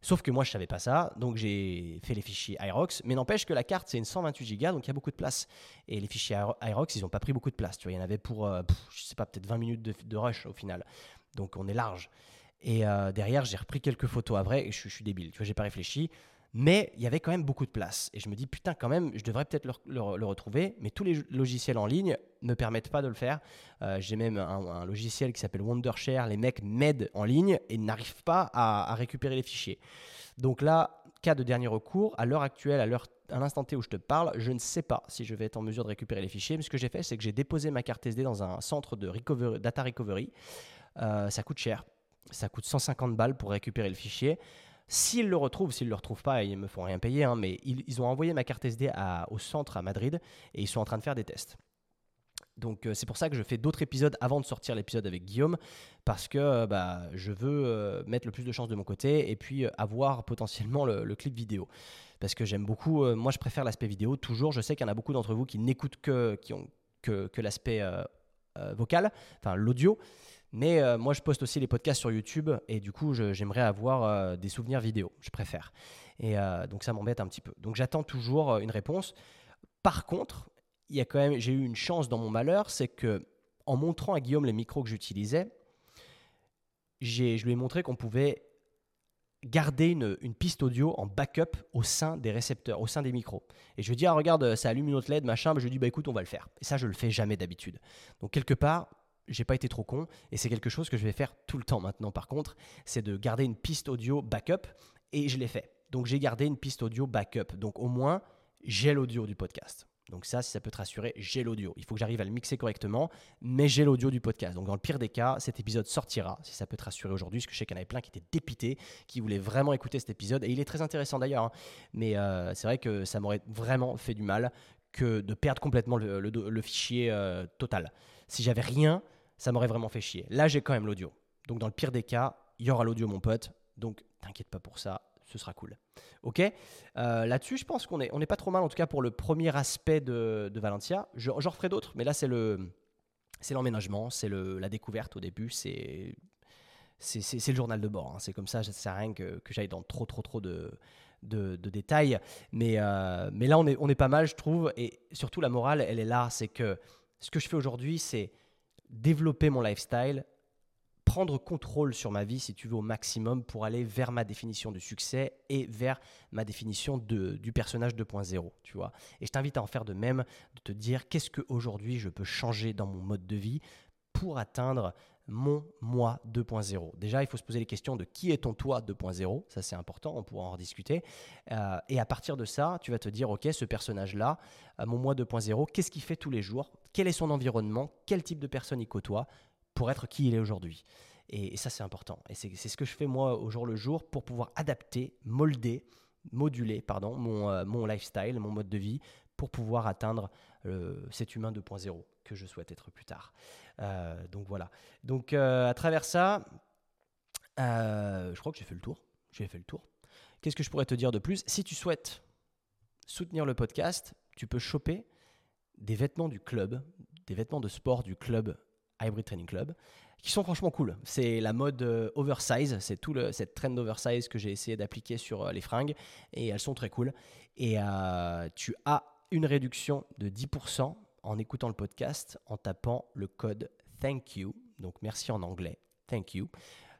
Sauf que moi, je savais pas ça, donc j'ai fait les fichiers Irox. Mais n'empêche que la carte, c'est une 128 Go, donc il y a beaucoup de place. Et les fichiers Irox, ils n'ont pas pris beaucoup de place. Tu vois, il y en avait pour, je sais pas, peut-être 20 minutes de, rush au final. Donc on est large. Et euh, derrière, j'ai repris quelques photos à vrai et je, suis débile. Tu vois, j'ai pas réfléchi. Mais il y avait quand même beaucoup de place. Et je me dis, putain, quand même, je devrais peut-être le, retrouver. Mais tous les logiciels en ligne ne permettent pas de le faire. Euh, j'ai même un, logiciel qui s'appelle Wondershare. Les mecs m'aident en ligne et n'arrivent pas à, récupérer les fichiers. Donc là, cas de dernier recours, à l'heure actuelle, à l'heure à l'instant T où je te parle, je ne sais pas si je vais être en mesure de récupérer les fichiers. Mais ce que j'ai fait, c'est que j'ai déposé ma carte SD dans un centre de data recovery. Euh, ça coûte cher. Ça coûte 150 balles pour récupérer le fichier. S'ils le retrouvent, s'ils ne le retrouvent pas, ils ne me font rien payer, hein, mais ils, ont envoyé ma carte SD au centre à Madrid et ils sont en train de faire des tests. Donc euh, c'est pour ça que je fais d'autres épisodes avant de sortir l'épisode avec Guillaume, parce que euh, bah, je veux mettre le plus de chances de mon côté et puis avoir potentiellement le, clip vidéo. Parce que j'aime beaucoup, moi je préfère l'aspect vidéo toujours. Je sais qu'il y en a beaucoup d'entre vous qui n'écoutent que, que l'aspect vocal, enfin l'audio. Mais euh, moi, je poste aussi les podcasts sur YouTube et du coup, j'aimerais avoir euh, des souvenirs vidéo. Je préfère. Et euh, donc, ça m'embête un petit peu. Donc, j'attends toujours une réponse. Par contre, il y a quand même, j'ai eu une chance dans mon malheur, c'est que en montrant à Guillaume les micros que j'utilisais, je lui ai montré qu'on pouvait garder une, une, piste audio en backup au sein des récepteurs, au sein des micros. Et je lui dit, ah, regarde, ça allume une autre LED, machin. je lui dit, bah écoute, on va le faire. Et ça, je le fais jamais d'habitude. Donc, quelque part, j'ai pas été trop con et c'est quelque chose que je vais faire tout le temps maintenant par contre, c'est de garder une piste audio backup et je l'ai fait. Donc j'ai gardé une piste audio backup. Donc au moins j'ai l'audio du podcast. Donc ça, si ça peut te rassurer, j'ai l'audio. Il faut que j'arrive à le mixer correctement, mais j'ai l'audio du podcast. Donc dans le pire des cas, cet épisode sortira, si ça peut te rassurer aujourd'hui, parce que je sais qu'il y en avait plein qui étaient dépités, qui voulaient vraiment écouter cet épisode. Et il est très intéressant d'ailleurs, hein. mais euh, c'est vrai que ça m'aurait vraiment fait du mal que de perdre complètement le, fichier euh, total. Si j'avais rien, ça m'aurait vraiment fait chier. Là, j'ai quand même l'audio. Donc, dans le pire des cas, il y aura l'audio, mon pote. Donc, t'inquiète pas pour ça, ce sera cool. Ok? Euh, Là-dessus, je pense qu'on est, on est pas trop mal, en tout cas pour le premier aspect de, de. J'en referai d'autres, mais là, c'est le, c'est l'emménagement, c'est la découverte au début, c'est, c'est, le journal de bord. Hein. C'est comme ça, ça sert à rien que, que j'aille dans trop, trop, trop de, de, détails. Mais, euh, mais là, on est, on est pas mal, je trouve. Et surtout, la morale, elle est là. C'est que ce que je fais aujourd'hui, c'est développer mon lifestyle, prendre contrôle sur ma vie, si tu veux, au maximum pour aller vers ma définition de succès et vers ma définition de, du personnage 2.0, tu vois. Et je t'invite à en faire de même, de te dire qu'est-ce qu'aujourd'hui je peux changer dans mon mode de vie pour atteindre mon moi 2.0. Déjà, il faut se poser les questions de qui est ton toi 2.0, ça c'est important, on pourra en rediscuter. Euh, et à partir de ça, tu vas te dire, ok, ce personnage-là, euh, mon moi 2.0, qu'est-ce qu'il fait tous les jours? Quel est son environnement? Quel type de personne il côtoie pour être qui il est aujourd'hui? Et, ça c'est important. Et c'est ce que je fais moi au jour le jour pour pouvoir adapter, molder, moduler pardon, mon, euh, mon lifestyle, mon mode de vie, pour pouvoir atteindre cet humain 2.0 que je souhaite être plus tard. Euh, donc voilà. Donc euh, à travers ça, euh, je crois que j'ai fait le tour. J'ai fait le tour. Qu'est-ce que je pourrais te dire de plus? Si tu souhaites soutenir le podcast, tu peux choper des vêtements du club, des vêtements de sport du club Hybrid Training Club, qui sont franchement cool. C'est la mode oversize, c'est tout le, cette trend oversize que j'ai essayé d'appliquer sur les fringues, et elles sont très cool. Et tu as une réduction de 10% en écoutant le podcast en tapant le code thank you. Donc merci en anglais, thank you.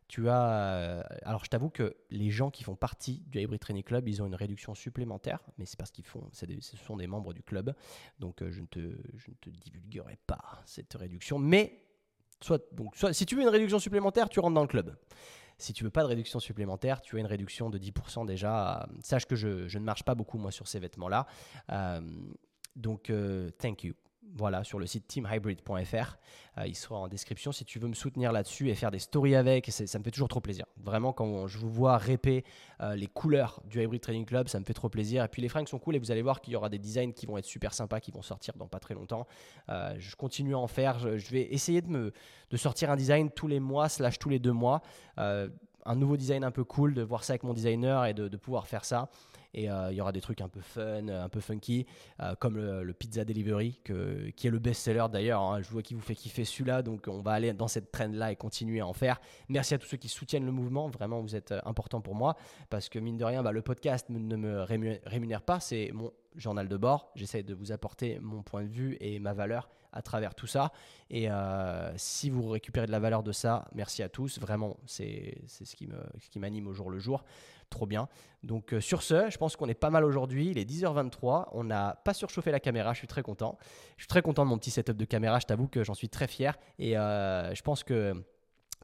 Tu as. Euh, alors, je t'avoue que les gens qui font partie du Hybrid Training Club, ils ont une réduction supplémentaire, mais c'est parce qu'ils font. Ce sont des membres du club. Donc, euh, je, ne te, je ne te divulguerai pas cette réduction. Mais, soit, donc, soit, si tu veux une réduction supplémentaire, tu rentres dans le club. Si tu veux pas de réduction supplémentaire, tu as une réduction de 10% déjà. Sache que je, ne marche pas beaucoup, moi, sur ces vêtements-là. Euh, donc, thank you voilà, sur le site teamhybrid.fr. Euh, il sera en description si tu veux me soutenir là-dessus et faire des stories avec. Ça me fait toujours trop plaisir. Vraiment, quand je vous vois répéter euh, les couleurs du Hybrid Training Club, ça me fait trop plaisir. Et puis les fringues sont cool et vous allez voir qu'il y aura des designs qui vont être super sympas, qui vont sortir dans pas très longtemps. Euh, je continue à en faire. Je, vais essayer de, me, de sortir un design tous les mois, slash tous les deux mois. un nouveau design un peu cool, de voir ça avec mon designer et de pouvoir faire ça. Et euh, il y aura des trucs un peu fun, un peu funky, euh, comme le, Pizza Delivery, qui est le best-seller d'ailleurs. Hein. Je vois qui vous fait kiffer celui-là, donc on va aller dans cette trend-là et continuer à en faire. Merci à tous ceux qui soutiennent le mouvement. Vraiment, vous êtes euh, important pour moi parce que mine de rien, bah, le podcast ne me rémunère pas. C'est mon journal de bord. J'essaie de vous apporter mon point de vue et ma valeur à travers tout ça. Et si vous récupérez de la valeur de ça, merci à tous. Vraiment, c'est ce qui m'anime au jour le jour. Trop bien. Donc euh, sur ce, je pense qu'on est pas mal aujourd'hui. Il est 10h23. On n'a pas surchauffé la caméra. Je suis très content. Je suis très content de mon petit setup de caméra. Je t'avoue que j'en suis très fier. Et euh, je pense que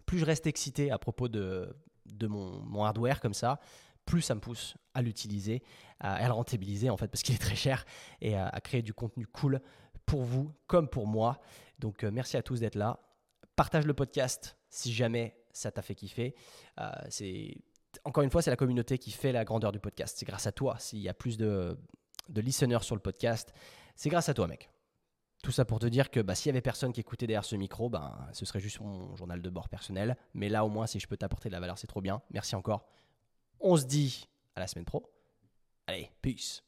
plus je reste excité à propos de, mon, hardware comme ça, plus ça me pousse à l'utiliser, à, le rentabiliser en fait, parce qu'il est très cher, et à, créer du contenu cool pour vous comme pour moi. Donc euh, merci à tous d'être là. Partage le podcast si jamais ça t'a fait kiffer. c'est encore une fois, c'est la communauté qui fait la grandeur du podcast. C'est grâce à toi. S'il y a plus de, de listeners sur le podcast, c'est grâce à toi, mec. Tout ça pour te dire que bah, s'il y avait personne qui écoutait derrière ce micro, bah, ce serait juste mon journal de bord personnel. Mais là, au moins, si je peux t'apporter de la valeur, c'est trop bien. Merci encore. On se dit à la semaine pro. Allez, peace.